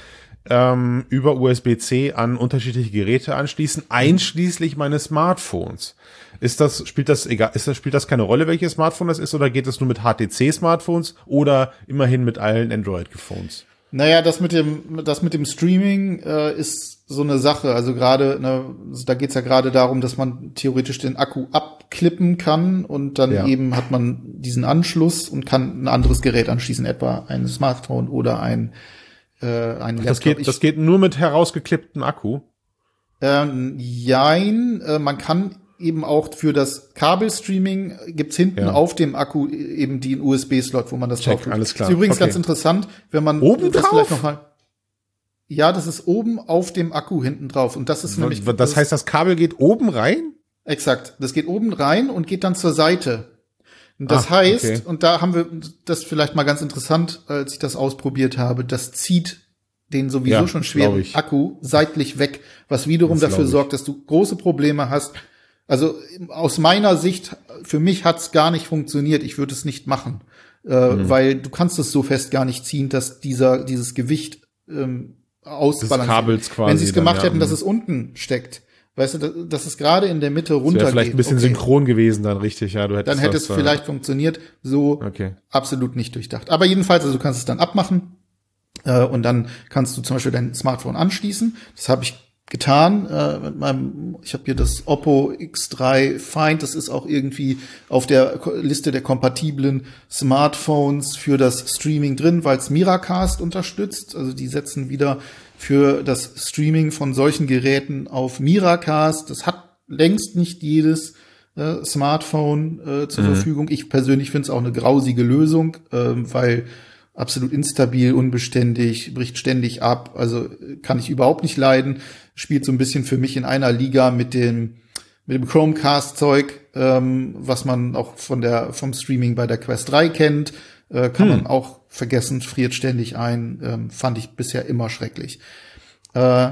Speaker 2: ähm, über USB-C an unterschiedliche Geräte anschließen, einschließlich meines Smartphones. Ist das, spielt das egal, ist das, spielt das keine Rolle, welches Smartphone das ist, oder geht es nur mit HTC-Smartphones oder immerhin mit allen Android-Phones?
Speaker 1: Naja, das mit dem, das mit dem Streaming äh, ist so eine Sache. Also gerade, ne, da geht's ja gerade darum, dass man theoretisch den Akku abklippen kann und dann ja. eben hat man diesen Anschluss und kann ein anderes Gerät anschließen, etwa ein Smartphone oder ein,
Speaker 2: äh, ein Laptop. Das geht, das geht nur mit herausgeklipptem Akku.
Speaker 1: Ähm, jein, äh, man kann eben auch für das Kabelstreaming gibt's hinten ja. auf dem Akku eben den USB-Slot, wo man das
Speaker 2: Check, drauf tut. Alles klar.
Speaker 1: Ist übrigens okay. ganz interessant, wenn man
Speaker 2: oben
Speaker 1: das
Speaker 2: drauf?
Speaker 1: vielleicht noch mal ja, das ist oben auf dem Akku hinten drauf. Und das ist
Speaker 2: nämlich. Das, das heißt, das Kabel geht oben rein?
Speaker 1: Exakt. Das geht oben rein und geht dann zur Seite. Und das Ach, heißt, okay. und da haben wir das vielleicht mal ganz interessant, als ich das ausprobiert habe, das zieht den sowieso ja, schon schweren Akku seitlich weg, was wiederum dafür sorgt, dass du große Probleme hast, also aus meiner Sicht, für mich hat's gar nicht funktioniert. Ich würde es nicht machen, äh, mhm. weil du kannst es so fest gar nicht ziehen, dass dieser dieses Gewicht ähm, ausbalanciert. Wenn sie es gemacht dann, ja. hätten, dass mhm. es unten steckt, weißt du, dass es gerade in der Mitte runter
Speaker 2: das vielleicht ein bisschen okay. synchron gewesen dann richtig, ja. Du
Speaker 1: hättest dann hätte es äh, vielleicht funktioniert. So okay. absolut nicht durchdacht. Aber jedenfalls, also du kannst es dann abmachen äh, und dann kannst du zum Beispiel dein Smartphone anschließen. Das habe ich getan äh, mit meinem ich habe hier das Oppo X3 Find das ist auch irgendwie auf der Liste der kompatiblen Smartphones für das Streaming drin weil es Miracast unterstützt. Also die setzen wieder für das Streaming von solchen Geräten auf Miracast. Das hat längst nicht jedes äh, Smartphone äh, zur mhm. Verfügung. Ich persönlich finde es auch eine grausige Lösung äh, weil absolut instabil, unbeständig, bricht ständig ab, also kann ich überhaupt nicht leiden spielt so ein bisschen für mich in einer Liga mit dem mit dem Chromecast-Zeug, ähm, was man auch von der vom Streaming bei der Quest 3 kennt, äh, kann hm. man auch vergessen, friert ständig ein, ähm, fand ich bisher immer schrecklich. Äh,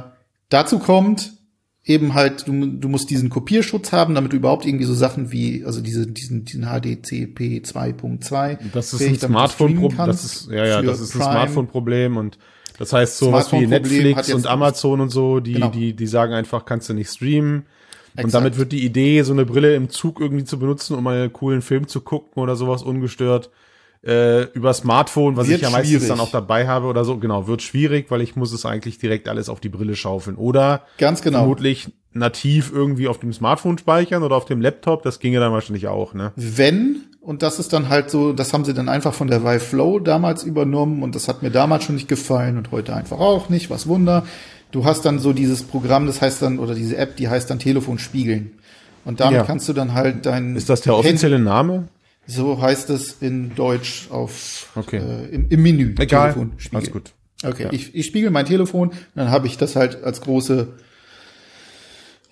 Speaker 1: dazu kommt eben halt, du, du musst diesen Kopierschutz haben, damit du überhaupt irgendwie so Sachen wie, also diese, diesen, diesen HDCP 2.2.
Speaker 2: Das ist ein Smartphone-Problem, das ist, ja, ja, das ist ein Smartphone-Problem und Das heißt, sowas wie Netflix und Amazon und so, die, genau. die, die sagen einfach, kannst du nicht streamen. Exakt. Und damit wird die Idee, so eine Brille im Zug irgendwie zu benutzen, um einen coolen Film zu gucken oder sowas ungestört, äh, über Smartphone, was wird ich ja meistens schwierig. dann auch dabei habe oder so, genau, wird schwierig, weil ich muss es eigentlich direkt alles auf die Brille schaufeln. Oder
Speaker 1: ganz genau.
Speaker 2: vermutlich nativ irgendwie auf dem Smartphone speichern oder auf dem Laptop, das ginge dann wahrscheinlich auch, ne?
Speaker 1: Wenn, und das ist dann halt so, das haben sie dann einfach von der Vive Flow damals übernommen und das hat mir damals schon nicht gefallen und heute einfach auch nicht, was Wunder. Du hast dann so dieses Programm, das heißt dann, oder diese App, die heißt dann Telefon spiegeln. Und damit ja. kannst du dann halt dein.
Speaker 2: Ist das der offizielle Handy Name?
Speaker 1: So heißt es in Deutsch auf
Speaker 2: okay.
Speaker 1: äh, im, im, Menü.
Speaker 2: Egal. Telefon Alles gut.
Speaker 1: Okay, ja. ich, ich spiegel mein Telefon, dann habe ich das halt als große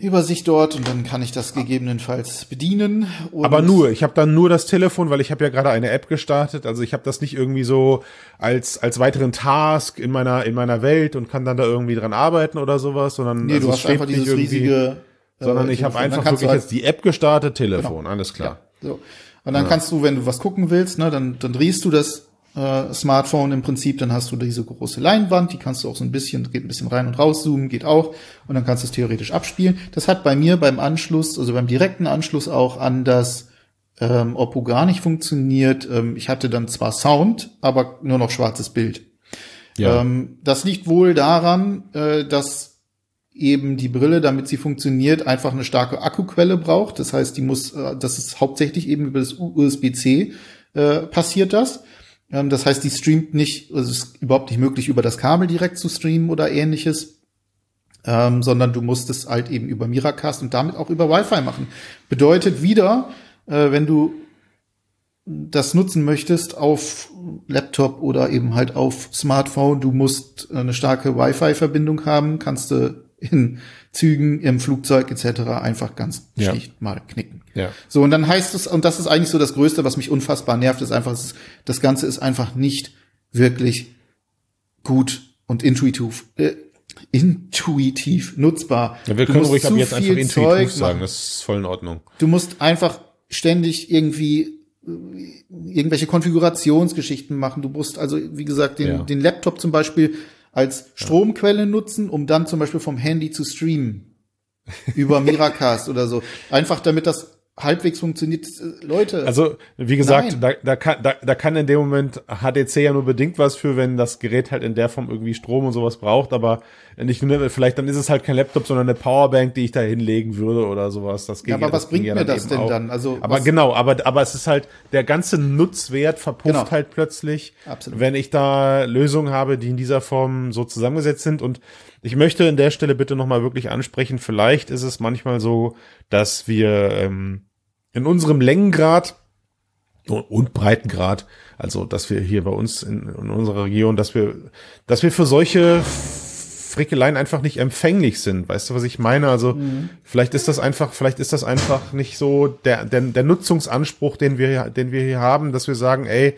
Speaker 1: Übersicht dort und dann kann ich das gegebenenfalls bedienen.
Speaker 2: Aber nur, ich habe dann nur das Telefon, weil ich habe ja gerade eine App gestartet. Also ich habe das nicht irgendwie so als als weiteren Task in meiner in meiner Welt und kann dann da irgendwie dran arbeiten oder sowas, sondern
Speaker 1: nee, also du hast einfach dieses riesige,
Speaker 2: sondern ich habe einfach wirklich halt, jetzt die App gestartet, Telefon, genau. alles klar.
Speaker 1: Ja, so. Und dann ja. kannst du, wenn du was gucken willst, ne, dann, dann drehst du das äh, Smartphone im Prinzip, dann hast du diese große Leinwand, die kannst du auch so ein bisschen, geht ein bisschen rein und raus zoomen, geht auch, und dann kannst du es theoretisch abspielen. Das hat bei mir beim Anschluss, also beim direkten Anschluss auch an das ähm, Oppo gar nicht funktioniert. Ähm, ich hatte dann zwar Sound, aber nur noch schwarzes Bild. Ja. Ähm, das liegt wohl daran, äh, dass eben die Brille, damit sie funktioniert, einfach eine starke Akkuquelle braucht. Das heißt, die muss, äh, das ist hauptsächlich eben über das USB-C äh, passiert das. Das heißt, die streamt nicht, also es ist überhaupt nicht möglich, über das Kabel direkt zu streamen oder ähnliches. Ähm, sondern du musst es halt eben über Miracast und damit auch über Wi-Fi machen. Bedeutet wieder, äh, wenn du das nutzen möchtest auf Laptop oder eben halt auf Smartphone, du musst eine starke Wi-Fi-Verbindung haben, kannst du in Zügen, im Flugzeug etc. einfach ganz ja. schlicht mal knicken.
Speaker 2: Ja.
Speaker 1: So, und dann heißt es, und das ist eigentlich so das Größte, was mich unfassbar nervt, ist einfach, das Ganze ist einfach nicht wirklich gut und intuitiv, äh, intuitiv nutzbar.
Speaker 2: Ja, wir können ruhig ab jetzt einfach intuitiv Zeug sagen, das ist voll in Ordnung.
Speaker 1: Du musst einfach ständig irgendwie äh, irgendwelche Konfigurationsgeschichten machen. Du musst also, wie gesagt, den, ja. den Laptop zum Beispiel als Stromquelle nutzen, um dann zum Beispiel vom Handy zu streamen. Über (laughs) Miracast oder so. Einfach damit das halbwegs funktioniert. Leute.
Speaker 2: Also, wie gesagt, da, da, kann, da, da kann in dem Moment HDC ja nur bedingt was für, wenn das Gerät halt in der Form irgendwie Strom und sowas braucht, aber nicht nur, vielleicht dann ist es halt kein Laptop, sondern eine Powerbank, die ich da hinlegen würde oder sowas. Das
Speaker 1: geht ja, aber ja, was bringt mir das denn auch. dann?
Speaker 2: Also, aber was? genau, aber, aber es ist halt, der ganze Nutzwert verpufft genau. halt plötzlich, Absolut. wenn ich da Lösungen habe, die in dieser Form so zusammengesetzt sind und ich möchte an der Stelle bitte nochmal wirklich ansprechen, vielleicht ist es manchmal so, dass wir ähm, in unserem Längengrad und Breitengrad, also dass wir hier bei uns in, in unserer Region, dass wir, dass wir für solche Frickeleien einfach nicht empfänglich sind. Weißt du, was ich meine? Also mhm. vielleicht ist das einfach, vielleicht ist das einfach nicht so der, der, der Nutzungsanspruch, den wir, den wir hier haben, dass wir sagen, ey,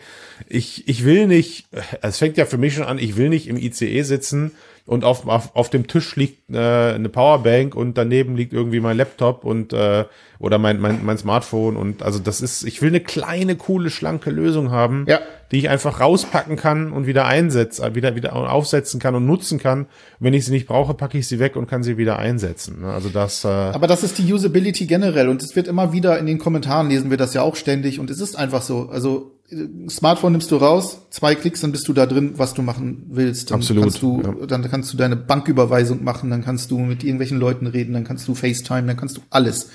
Speaker 2: ich, ich will nicht, es fängt ja für mich schon an, ich will nicht im ICE sitzen und auf, auf, auf dem Tisch liegt äh, eine Powerbank und daneben liegt irgendwie mein Laptop und äh, oder mein, mein, mein Smartphone und also das ist, ich will eine kleine, coole, schlanke Lösung haben,
Speaker 1: ja.
Speaker 2: die ich einfach rauspacken kann und wieder einsetzen, wieder, wieder aufsetzen kann und nutzen kann. Wenn ich sie nicht brauche, packe ich sie weg und kann sie wieder einsetzen. Ne? Also das. Äh
Speaker 1: Aber das ist die Usability generell und es wird immer wieder in den Kommentaren lesen wir das ja auch ständig und es ist einfach so. Also Smartphone nimmst du raus, zwei Klicks, dann bist du da drin, was du machen willst. Dann
Speaker 2: Absolut.
Speaker 1: Kannst du,
Speaker 2: ja.
Speaker 1: Dann kannst du deine Banküberweisung machen, dann kannst du mit irgendwelchen Leuten reden, dann kannst du FaceTime, dann kannst du alles.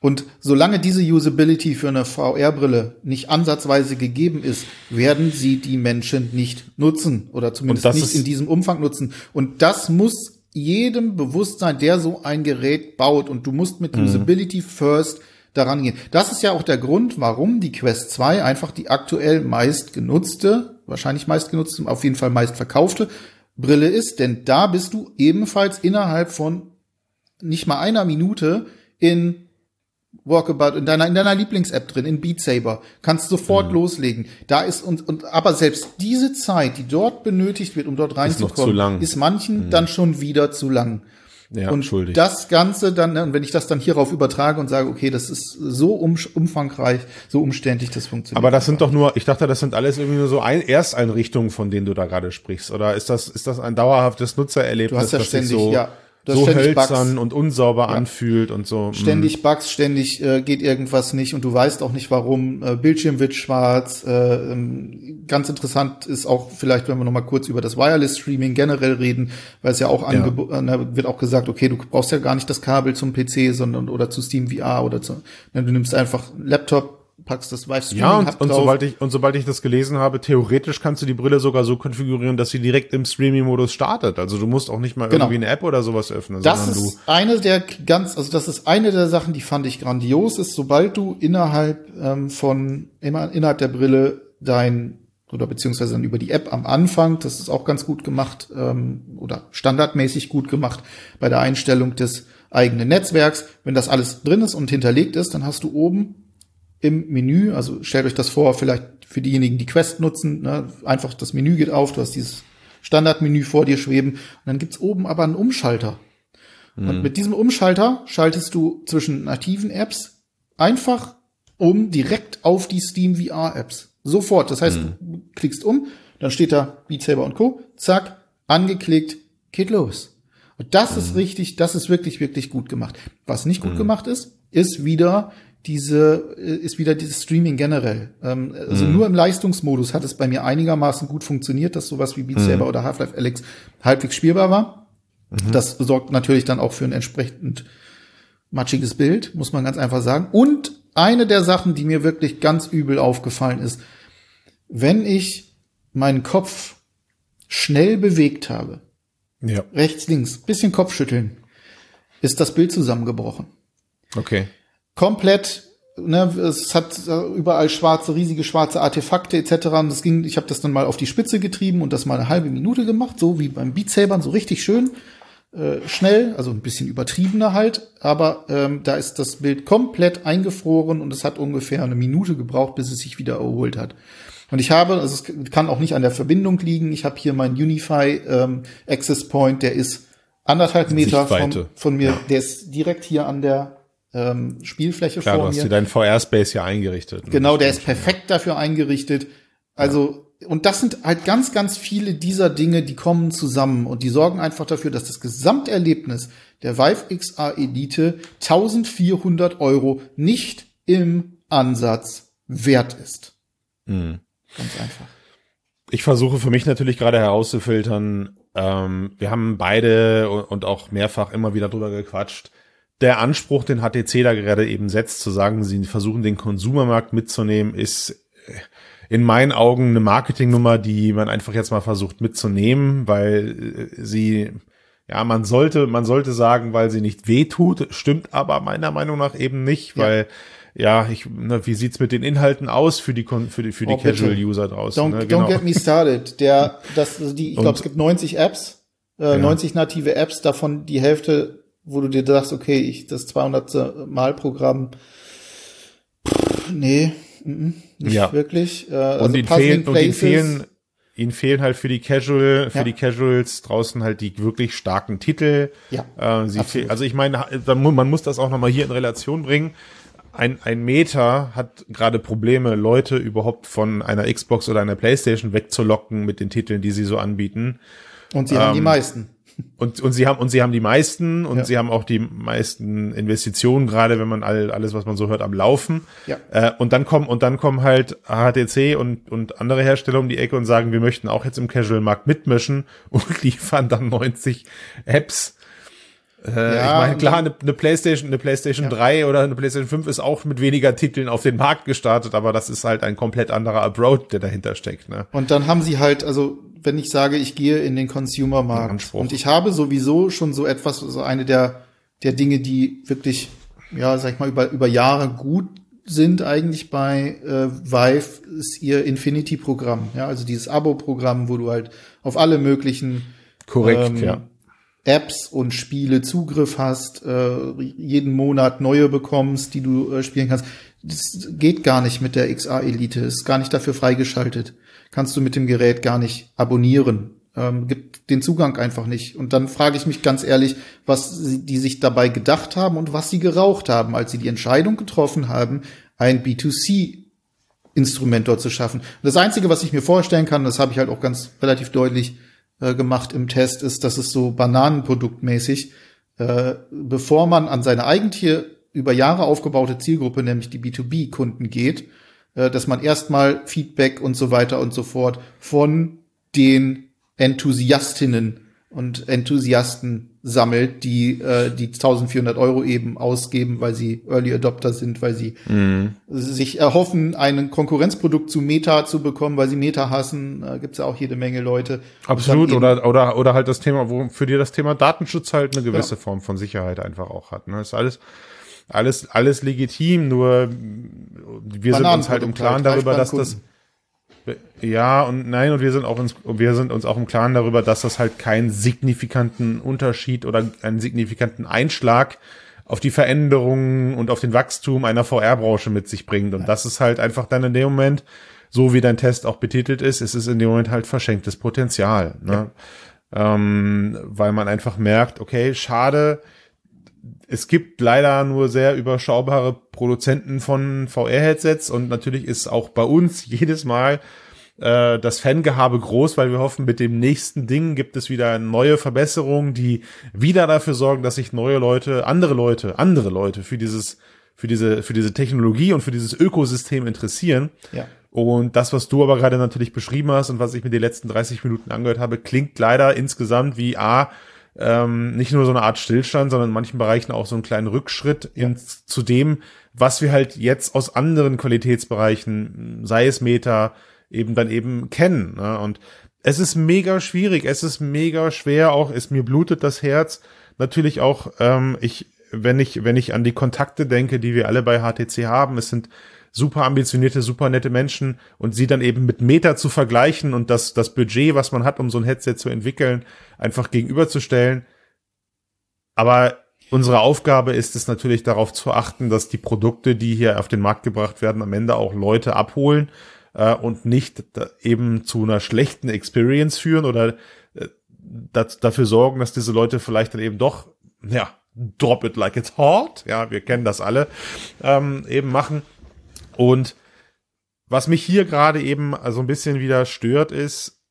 Speaker 1: Und solange diese Usability für eine VR-Brille nicht ansatzweise gegeben ist, werden sie die Menschen nicht nutzen oder zumindest nicht in diesem Umfang nutzen. Und das muss jedem bewusst sein, der so ein Gerät baut. Und du musst mit mhm. Usability first daran gehen. Das ist ja auch der Grund, warum die Quest 2 einfach die aktuell meist genutzte, wahrscheinlich meist genutzte, auf jeden Fall meist verkaufte Brille ist, denn da bist du ebenfalls innerhalb von nicht mal einer Minute in Walkabout in deiner in deiner Lieblings-App drin, in Beat Saber, kannst sofort mhm. loslegen. Da ist und und aber selbst diese Zeit, die dort benötigt wird, um dort reinzukommen, ist, ist manchen mhm. dann schon wieder zu lang.
Speaker 2: Ja,
Speaker 1: und
Speaker 2: schuldig.
Speaker 1: das Ganze dann, ne, und wenn ich das dann hierauf übertrage und sage, okay, das ist so um, umfangreich, so umständlich, das funktioniert.
Speaker 2: Aber das sind doch nur, ich dachte, das sind alles irgendwie nur so ein, Ersteinrichtungen, von denen du da gerade sprichst. Oder ist das, ist das ein dauerhaftes Nutzererlebnis,
Speaker 1: du hast ja ständig,
Speaker 2: so,
Speaker 1: ja, du hast
Speaker 2: so
Speaker 1: ständig
Speaker 2: hölzern
Speaker 1: Bugs.
Speaker 2: und unsauber anfühlt und so? Mhm.
Speaker 1: Ständig Bugs, ständig äh, geht irgendwas nicht und du weißt auch nicht warum. Äh, Bildschirm wird schwarz. Äh, ähm, ganz interessant ist auch vielleicht, wenn wir noch mal kurz über das Wireless Streaming generell reden, weil es ja auch äh, wird auch gesagt, okay, du brauchst ja gar nicht das Kabel zum PC, sondern oder zu Steam VR oder zu, ne, du nimmst einfach Laptop, packst das Streaming
Speaker 2: Ja, und, und sobald ich, und sobald ich das gelesen habe, theoretisch kannst du die Brille sogar so konfigurieren, dass sie direkt im Streaming-Modus startet. Also du musst auch nicht mal
Speaker 1: Genau.
Speaker 2: irgendwie eine App oder sowas öffnen,
Speaker 1: Das ist eine der ganz, also das ist eine der Sachen, die fand ich grandios, ist, sobald du innerhalb ähm, von, immer innerhalb der Brille dein, oder beziehungsweise dann über die App am Anfang, das ist auch ganz gut gemacht, ähm, oder standardmäßig gut gemacht, bei der Einstellung des eigenen Netzwerks, wenn das alles drin ist und hinterlegt ist, dann hast du oben im Menü, also stellt euch das vor, vielleicht für diejenigen, die Quest nutzen, ne, einfach das Menü geht auf, du hast dieses Standardmenü vor dir schweben und dann gibt's oben aber einen Umschalter. Und mit diesem Umschalter schaltest du zwischen nativen Apps einfach um direkt auf die Steam VR Apps. Sofort. Das heißt, du klickst um, dann steht da Beat Saber und Co. Zack, angeklickt, geht los. Und das ist richtig, das ist wirklich, wirklich gut gemacht. Was nicht gut gemacht ist, ist wieder diese, äh, ist wieder dieses Streaming generell. Ähm, also nur im Leistungsmodus hat es bei mir einigermaßen gut funktioniert, dass sowas wie Beat Saber oder Half-Life Alex halbwegs spielbar war. Das sorgt natürlich dann auch für ein entsprechend matschiges Bild, muss man ganz einfach sagen. Und eine der Sachen, die mir wirklich ganz übel aufgefallen ist, wenn ich meinen Kopf schnell bewegt habe,
Speaker 2: Ja,
Speaker 1: rechts, links, bisschen Kopfschütteln, ist das Bild zusammengebrochen.
Speaker 2: okay.
Speaker 1: Komplett, ne, es hat äh, überall schwarze, riesige schwarze Artefakte etc. Und das ging, ich habe das dann mal auf die Spitze getrieben und das mal eine halbe Minute gemacht, so wie beim Beat Sabern, so richtig schön äh, schnell, also ein bisschen übertriebener halt, aber ähm, da ist das Bild komplett eingefroren und es hat ungefähr eine Minute gebraucht, bis es sich wieder erholt hat. Und ich habe, also es kann auch nicht an der Verbindung liegen, ich habe hier meinen Unify ähm, Access Point, der ist anderthalb Meter von, von mir, der ist direkt hier an der ähm, Spielfläche
Speaker 2: Klar, du
Speaker 1: vor
Speaker 2: hast
Speaker 1: mir.
Speaker 2: dir deinen VR-Space ja eingerichtet.
Speaker 1: Genau, der ist perfekt dafür eingerichtet. Also, und das sind halt ganz, ganz viele dieser Dinge, die kommen zusammen und die sorgen einfach dafür, dass das Gesamterlebnis der Vive XR Elite 1400 Euro nicht im Ansatz wert ist.
Speaker 2: Mhm.
Speaker 1: Ganz einfach.
Speaker 2: Ich versuche für mich natürlich gerade herauszufiltern, ähm, wir haben beide und- und auch mehrfach immer wieder drüber gequatscht. Der Anspruch, den HTC da gerade eben setzt, zu sagen, sie versuchen den Konsumermarkt mitzunehmen, ist äh, in meinen Augen eine Marketingnummer, die man einfach jetzt mal versucht mitzunehmen, weil äh, sie, ja, man sollte, man sollte sagen, weil sie nicht wehtut, stimmt aber meiner Meinung nach eben nicht,
Speaker 1: Ja.
Speaker 2: weil ja, ich, ne, wie sieht's mit den Inhalten aus für die für die für die
Speaker 1: Oh.
Speaker 2: Casual User draußen?
Speaker 1: Don't,
Speaker 2: ne?
Speaker 1: don't get me started. Der, das, also die, ich glaube, es gibt 90 Apps, äh, 90 native Apps, davon die Hälfte, wo du dir sagst, okay, ich, das 200. Mal-Programm, pff, nee, mhm, nicht
Speaker 2: Ja.
Speaker 1: wirklich. Äh, also
Speaker 2: und ihnen
Speaker 1: Puzzling
Speaker 2: fehlen, und ihnen fehlen, ihnen fehlen halt für die Casual, für
Speaker 1: Ja.
Speaker 2: die Casuals draußen halt die wirklich starken Titel.
Speaker 1: Ja,
Speaker 2: Äh, sie fehl, also ich meine, man muss das auch nochmal hier in Relation bringen. Ein, ein Meta hat gerade Probleme, Leute überhaupt von einer Xbox oder einer Playstation wegzulocken mit den Titeln, die sie so anbieten.
Speaker 1: Und sie haben die
Speaker 2: ähm,
Speaker 1: meisten.
Speaker 2: Und, und sie haben, und sie haben die meisten und
Speaker 1: Ja.
Speaker 2: sie haben auch die meisten Investitionen, gerade wenn man all, alles, was man so hört, am Laufen.
Speaker 1: Ja.
Speaker 2: Äh, und dann kommen, und dann kommen halt HTC und, und andere Hersteller um die Ecke und sagen, wir möchten auch jetzt im Casual-Markt mitmischen (laughs) und liefern dann 90 Apps. Äh,
Speaker 1: Ja,
Speaker 2: ich meine, klar, eine, eine PlayStation, eine PlayStation
Speaker 1: Ja.
Speaker 2: 3 oder eine PlayStation 5 ist auch mit weniger Titeln auf den Markt gestartet, aber das ist halt ein komplett anderer Approach, der dahinter steckt. Ne?
Speaker 1: Und dann haben sie halt, also wenn ich sage, ich gehe in den Consumer-Markt und ich habe sowieso schon so etwas, so eine der, der Dinge, die wirklich, ja, sag ich mal, über, über Jahre gut sind eigentlich bei äh, Vive, ist ihr Infinity-Programm. Ja, also dieses Abo-Programm, wo du halt auf alle möglichen
Speaker 2: Korrekt,
Speaker 1: ähm,
Speaker 2: ja.
Speaker 1: Apps und Spiele Zugriff hast, äh, jeden Monat neue bekommst, die du äh, spielen kannst. Das geht gar nicht mit der XA Elite, ist gar nicht dafür freigeschaltet. Kannst du mit dem Gerät gar nicht abonnieren. ähm, gibt den Zugang einfach nicht. Und dann frage ich mich ganz ehrlich, was die sich dabei gedacht haben und was sie geraucht haben, als sie die Entscheidung getroffen haben, ein B2C Instrument dort zu schaffen. Das Einzige, was ich mir vorstellen kann, das habe ich halt auch ganz relativ deutlich äh, gemacht im Test, ist, dass es so Bananenproduktmäßig, äh, bevor man an seine eigentliche über Jahre aufgebaute Zielgruppe, nämlich die B2B-Kunden geht, äh, dass man erstmal Feedback und so weiter und so fort von den Enthusiastinnen und Enthusiasten sammelt, die äh, die 1400 Euro eben ausgeben, weil sie Early Adopter sind, weil sie mhm. sich erhoffen, ein Konkurrenzprodukt zu Meta zu bekommen, weil sie Meta hassen. Äh, Gibt es ja auch jede Menge Leute.
Speaker 2: Absolut, oder, oder, oder halt das Thema, wo für dir das Thema Datenschutz halt eine gewisse ja. Form von Sicherheit einfach auch hat. Ne? ist alles, alles, alles legitim, nur wir sind uns halt im Klaren darüber, dass das ja, und nein, und wir sind auch uns, wir sind uns auch im Klaren darüber, dass das halt keinen signifikanten Unterschied oder einen signifikanten Einschlag auf die Veränderungen und auf den Wachstum einer VR-Branche mit sich bringt. Und das ist halt einfach dann in dem Moment, so wie dein Test auch betitelt ist, ist es in dem Moment halt verschenktes Potenzial. Ne? Ja. Ähm, weil man einfach merkt, okay, schade, es gibt leider nur sehr überschaubare Produzenten von VR-Headsets und natürlich ist auch bei uns jedes Mal äh, das Fangehabe groß, weil wir hoffen, mit dem nächsten Ding gibt es wieder neue Verbesserungen, die wieder dafür sorgen, dass sich neue Leute, andere Leute, andere Leute für dieses, für diese, für diese Technologie und für dieses Ökosystem interessieren. Ja. Und das, was du aber gerade natürlich beschrieben hast und was ich mir die letzten 30 Minuten angehört habe, klingt leider insgesamt wie A, ähm, nicht nur so eine Art Stillstand, sondern in manchen Bereichen auch so einen kleinen Rückschritt ja. in, zu dem, was wir halt jetzt aus anderen Qualitätsbereichen, sei es Meta, eben dann eben kennen. Ne? Und es ist mega schwierig, es ist mega schwer, auch ist mir blutet das Herz. Natürlich auch, ähm, ich, wenn ich, wenn ich an die Kontakte denke, die wir alle bei HTC haben, es sind super ambitionierte, super nette Menschen und sie dann eben mit Meta zu vergleichen und das, das Budget, was man hat, um so ein Headset zu entwickeln, einfach gegenüberzustellen. Aber unsere Aufgabe ist es natürlich darauf zu achten, dass die Produkte, die hier auf den Markt gebracht werden, am Ende auch Leute abholen äh, und nicht eben zu einer schlechten Experience führen oder äh, dafür sorgen, dass diese Leute vielleicht dann eben doch, ja, drop it like it's hot, ja, wir kennen das alle, ähm, eben machen. Und was mich hier gerade eben so ein bisschen wieder stört, ist,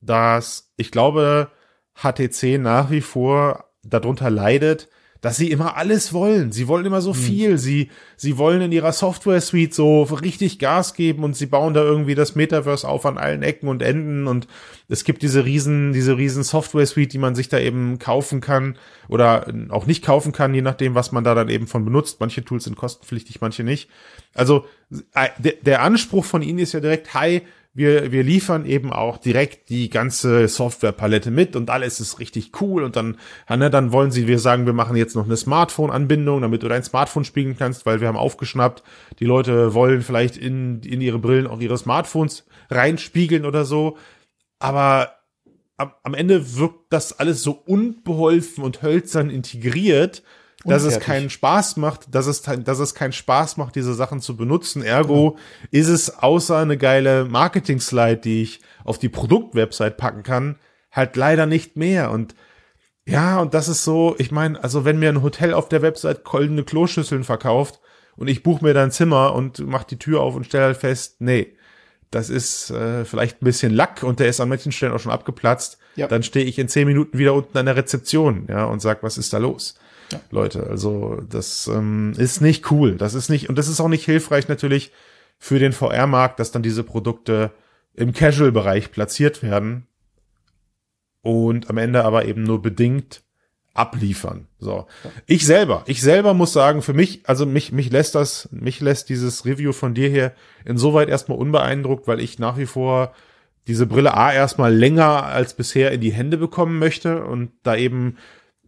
Speaker 2: dass ich glaube, HTC nach wie vor darunter leidet, dass sie immer alles wollen. Sie wollen immer so hm. viel. Sie, sie wollen in ihrer Software Suite so richtig Gas geben und sie bauen da irgendwie das Metaverse auf an allen Ecken und Enden und es gibt diese riesen, diese riesen Software Suite, die man sich da eben kaufen kann oder auch nicht kaufen kann, je nachdem, was man da dann eben von benutzt. Manche Tools sind kostenpflichtig, manche nicht. Also, äh, der Anspruch von ihnen ist ja direkt, hi, wir, wir liefern eben auch direkt die ganze Softwarepalette mit und alles ist richtig cool und dann, ne, dann wollen sie, wir sagen, wir machen jetzt noch eine Smartphone-Anbindung, damit du dein Smartphone spiegeln kannst, weil wir haben aufgeschnappt, die Leute wollen vielleicht in, in ihre Brillen auch ihre Smartphones reinspiegeln oder so, aber am, am Ende wirkt das alles so unbeholfen und hölzern integriert, dass es keinen Spaß macht, dass es, dass es keinen Spaß macht, diese Sachen zu benutzen. Ergo ja. ist es außer eine geile Marketing-Slide, die ich auf die Produktwebsite packen kann, halt leider nicht mehr. Und ja, und das ist so, ich meine, also wenn mir ein Hotel auf der Website goldene Kloschüsseln verkauft und ich buche mir dann Zimmer und mach die Tür auf und stelle halt fest, nee, das ist äh, vielleicht ein bisschen Lack und der ist an manchen Stellen auch schon abgeplatzt, ja. dann stehe ich in zehn Minuten wieder unten an der Rezeption, ja, und sag, was ist da los? Ja. Leute. Also das ähm, ist nicht cool. Das ist nicht, und das ist auch nicht hilfreich natürlich für den VR-Markt, dass dann diese Produkte im Casual-Bereich platziert werden und am Ende aber eben nur bedingt abliefern. So. Ich selber, ich selber muss sagen, für mich, also mich, mich lässt das, mich lässt dieses Review von dir hier insoweit erstmal unbeeindruckt, weil ich nach wie vor diese Brille A erstmal länger als bisher in die Hände bekommen möchte und da eben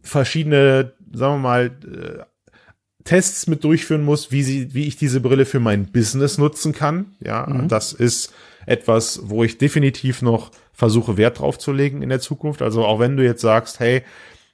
Speaker 2: verschiedene, sagen wir mal, äh, Tests mit durchführen muss, wie sie, wie ich diese Brille für mein Business nutzen kann. Ja, mhm. das ist etwas, wo ich definitiv noch versuche, Wert drauf zu legen in der Zukunft. Also auch wenn du jetzt sagst, hey,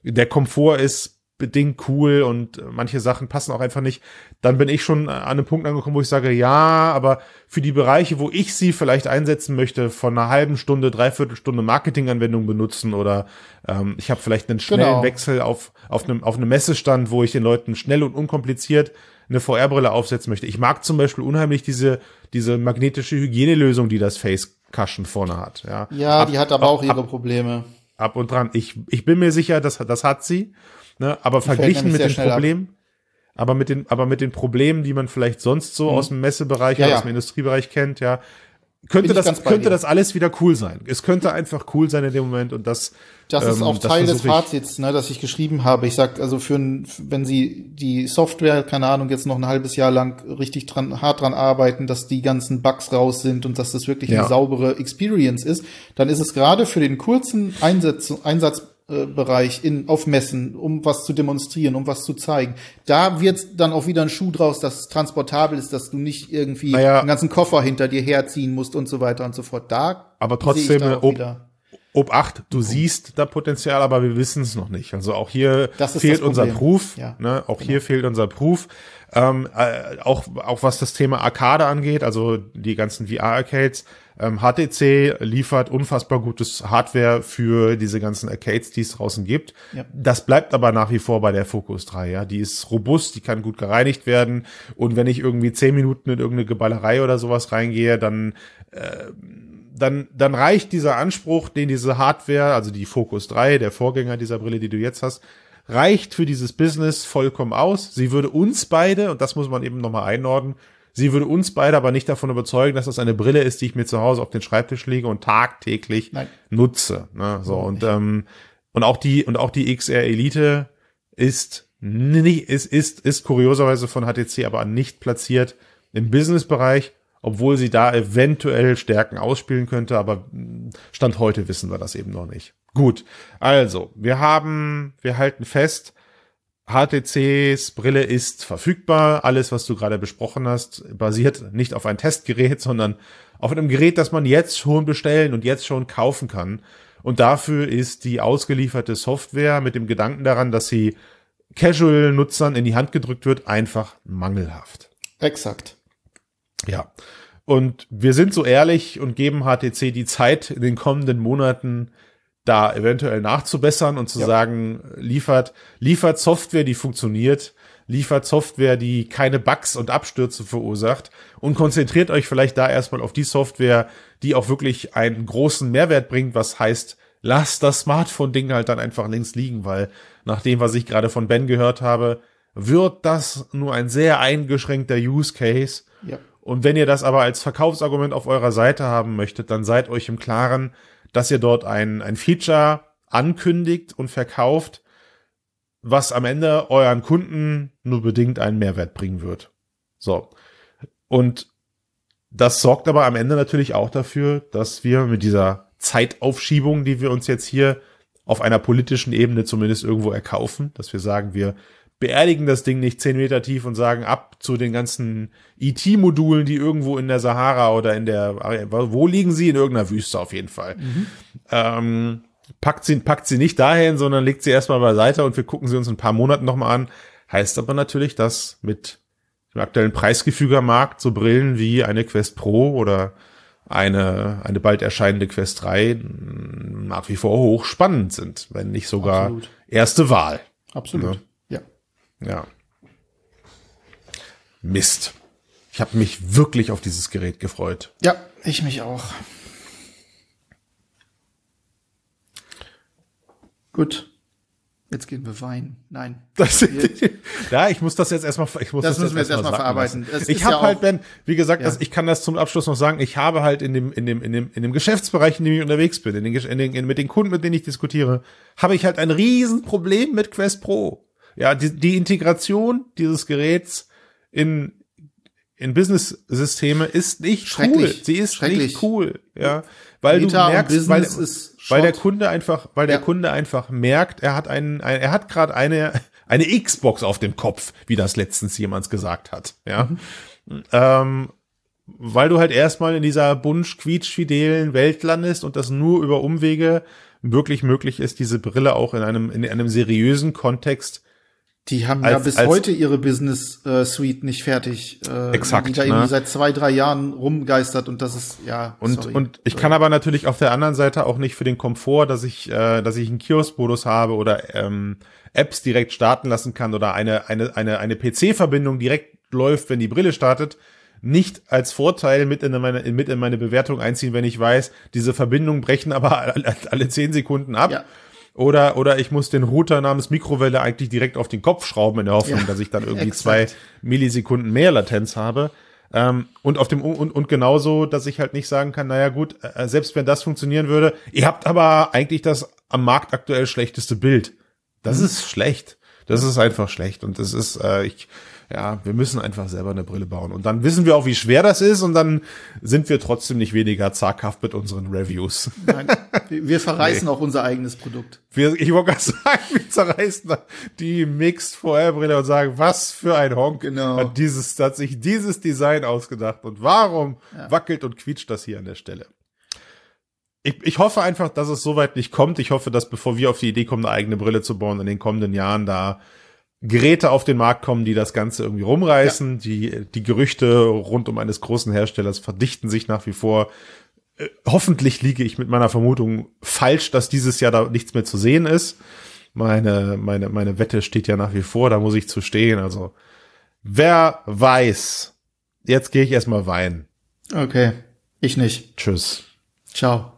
Speaker 2: der Komfort ist bedingt cool und manche Sachen passen auch einfach nicht, dann bin ich schon an einem Punkt angekommen, wo ich sage, ja, aber für die Bereiche, wo ich sie vielleicht einsetzen möchte, von einer halben Stunde, dreiviertel Stunde Marketinganwendung benutzen oder ähm, ich habe vielleicht einen schnellen genau. Wechsel auf, auf, einem, auf einem Messestand, wo ich den Leuten schnell und unkompliziert eine VR-Brille aufsetzen möchte. Ich mag zum Beispiel unheimlich diese, diese magnetische Hygienelösung, die das Face Cushion vorne hat. Ja,
Speaker 1: ja ab, die hat aber ab, auch ihre ab, Probleme.
Speaker 2: Ab und dran. Ich, ich bin mir sicher, das, das hat sie. Ne? Aber verglichen mit den Problemen, aber mit den, aber mit den Problemen, die man vielleicht sonst so mhm. aus dem Messebereich ja, oder aus dem Industriebereich kennt, ja, könnte das, könnte das alles wieder cool sein. Es könnte einfach cool sein in dem Moment und das.
Speaker 1: Das ist ähm, auch Teil des Fazits, ne, das ich geschrieben habe. Ich sag, also für ein, wenn Sie die Software, keine Ahnung, jetzt noch ein halbes Jahr lang richtig dran, hart dran arbeiten, dass die ganzen Bugs raus sind und dass das wirklich ja. eine saubere Experience ist, dann ist es gerade für den kurzen Einsatz, Einsatz Bereich in, auf Messen, um was zu demonstrieren, um was zu zeigen. Da wird dann auch wieder ein Schuh draus, dass es transportabel ist, dass du nicht irgendwie naja, einen ganzen Koffer hinter dir herziehen musst und so weiter und so fort. Da
Speaker 2: aber trotzdem ob, ob acht, du siehst da Potenzial, aber wir wissen es noch nicht. Also auch hier fehlt unser Proof. Ja, ne? Auch genau. hier fehlt unser Proof. Ähm, äh, auch, auch was das Thema Arcade angeht, also die ganzen VR-Arcades ähm, HTC liefert unfassbar gutes Hardware für diese ganzen Arcades, die es draußen gibt. Ja. Das bleibt aber nach wie vor bei der Focus 3, ja. Die ist robust, die kann gut gereinigt werden. Und wenn ich irgendwie zehn Minuten in irgendeine Geballerei oder sowas reingehe, dann, äh, dann, dann reicht dieser Anspruch, den diese Hardware, also die Focus 3, der Vorgänger dieser Brille, die du jetzt hast, reicht für dieses Business vollkommen aus. Sie würde uns beide, und das muss man eben nochmal einordnen, Sie würde uns beide aber nicht davon überzeugen, dass das eine Brille ist, die ich mir zu Hause auf den Schreibtisch lege und tagtäglich Nein. nutze. Ne? So und ähm, und auch die und auch die XR Elite ist nicht ist ist ist kurioserweise von HTC aber nicht platziert im Businessbereich, obwohl sie da eventuell Stärken ausspielen könnte, aber stand heute wissen wir das eben noch nicht. Gut, also wir haben wir halten fest, HTCs Brille ist verfügbar. Alles, was du gerade besprochen hast, basiert nicht auf ein Testgerät, (laughs) sondern auf einem Gerät, das man jetzt schon bestellen und jetzt schon kaufen kann. Und dafür ist die ausgelieferte Software mit dem Gedanken daran, dass sie Casual-Nutzern in die Hand gedrückt wird, einfach mangelhaft.
Speaker 1: Exakt.
Speaker 2: Ja. Und wir sind so ehrlich und geben HTC die Zeit in den kommenden Monaten, da eventuell nachzubessern und zu ja. sagen, liefert, liefert Software, die funktioniert, liefert Software, die keine Bugs und Abstürze verursacht und konzentriert euch vielleicht da erstmal auf die Software, die auch wirklich einen großen Mehrwert bringt, was heißt, lasst das Smartphone-Ding halt dann einfach links liegen, weil nach dem, was ich gerade von Ben gehört habe, wird das nur ein sehr eingeschränkter Use Case. Ja. Und wenn ihr das aber als Verkaufsargument auf eurer Seite haben möchtet, dann seid euch im Klaren, dass ihr dort ein, ein Feature ankündigt und verkauft, was am Ende euren Kunden nur bedingt einen Mehrwert bringen wird. So. Und das sorgt aber am Ende natürlich auch dafür, dass wir mit dieser Zeitaufschiebung, die wir uns jetzt hier auf einer politischen Ebene zumindest irgendwo erkaufen, dass wir sagen, wir beerdigen das Ding nicht zehn Meter tief und sagen ab zu den ganzen IT-Modulen, die irgendwo in der Sahara oder in der, wo liegen sie? In irgendeiner Wüste auf jeden Fall. Mhm. Ähm, packt sie, packt sie nicht dahin, sondern legt sie erstmal beiseite und wir gucken sie uns in ein paar Monaten nochmal an. Heißt aber natürlich, dass mit dem aktuellen Preisgefüge am Markt so Brillen wie eine Quest Pro oder eine, eine bald erscheinende Quest 3 nach wie vor hochspannend sind, wenn nicht sogar Absolut. erste Wahl.
Speaker 1: Absolut. Ja.
Speaker 2: Ja. Mist. Ich habe mich wirklich auf dieses Gerät gefreut.
Speaker 1: Ja, ich mich auch. Gut. Jetzt gehen wir weinen. Nein.
Speaker 2: Das, (laughs) ja, ich muss das jetzt erstmal, ich muss
Speaker 1: das, das müssen wir jetzt erstmal verarbeiten.
Speaker 2: ich habe ja halt, Ben, wie gesagt, ja. das, ich kann das zum Abschluss noch sagen. Ich habe halt in dem, in dem, in dem, in dem Geschäftsbereich, in dem ich unterwegs bin, in den, in den, mit den Kunden, mit denen ich diskutiere, habe ich halt ein Riesenproblem mit Quest Pro. Ja, die, die Integration dieses Geräts in in Business-Systeme ist nicht cool. Sie ist nicht cool, ja, weil Meta du merkst, weil, weil der Kunde einfach, weil ja. der Kunde einfach merkt, er hat einen, ein, er hat gerade eine eine Xbox auf dem Kopf, wie das letztens jemand gesagt hat, ja, mhm. ähm, weil du halt erstmal in dieser bunsch quietschfidelen Welt landest und das nur über Umwege wirklich möglich ist, diese Brille auch in einem in einem seriösen Kontext
Speaker 1: Die haben als, ja bis heute ihre Business äh, Suite nicht fertig.
Speaker 2: Äh, exakt.
Speaker 1: Die da irgendwie ne? seit zwei, drei Jahren rumgeistert und das ist, ja.
Speaker 2: Und, sorry. und ich kann aber natürlich auf der anderen Seite auch nicht für den Komfort, dass ich, äh, dass ich einen Kiosk-Modus habe oder ähm, Apps direkt starten lassen kann oder eine, eine, eine, eine PC-Verbindung direkt läuft, wenn die Brille startet, nicht als Vorteil mit in meine, mit in meine Bewertung einziehen, wenn ich weiß, diese Verbindungen brechen aber (laughs) alle, alle zehn Sekunden ab. Ja. Oder, oder ich muss den Router namens Mikrowelle eigentlich direkt auf den Kopf schrauben in der Hoffnung, ja, dass ich dann (laughs) irgendwie exakt. zwei Millisekunden mehr Latenz habe. Ähm, und auf dem und, und genauso, dass ich halt nicht sagen kann, naja gut, äh, selbst wenn das funktionieren würde, ihr habt aber eigentlich das am Markt aktuell schlechteste Bild. Das mhm. ist schlecht. Das ist einfach schlecht. Und das ist, äh, ich, ja, wir müssen einfach selber eine Brille bauen. Und dann wissen wir auch, wie schwer das ist und dann sind wir trotzdem nicht weniger zaghaft mit unseren Reviews.
Speaker 1: Nein, wir verreißen nee. auch unser eigenes Produkt.
Speaker 2: Wir, ich wollte gerade (laughs) sagen, wir zerreißen die Mixed VR-Brille und sagen, was für ein Honk
Speaker 1: genau.
Speaker 2: hat dieses, hat sich dieses Design ausgedacht und warum ja. wackelt und quietscht das hier an der Stelle? Ich, ich hoffe einfach, dass es soweit nicht kommt. Ich hoffe, dass bevor wir auf die Idee kommen, eine eigene Brille zu bauen in den kommenden Jahren, da Geräte auf den Markt kommen, die das Ganze irgendwie rumreißen. Ja. Die, die Gerüchte rund um eines großen Herstellers verdichten sich nach wie vor. Äh, hoffentlich liege ich mit meiner Vermutung falsch, dass dieses Jahr da nichts mehr zu sehen ist. Meine, meine, meine Wette steht ja nach wie vor, da muss ich zu stehen. Also, wer weiß. Jetzt gehe ich erstmal weinen.
Speaker 1: Okay, ich nicht.
Speaker 2: Tschüss.
Speaker 1: Ciao.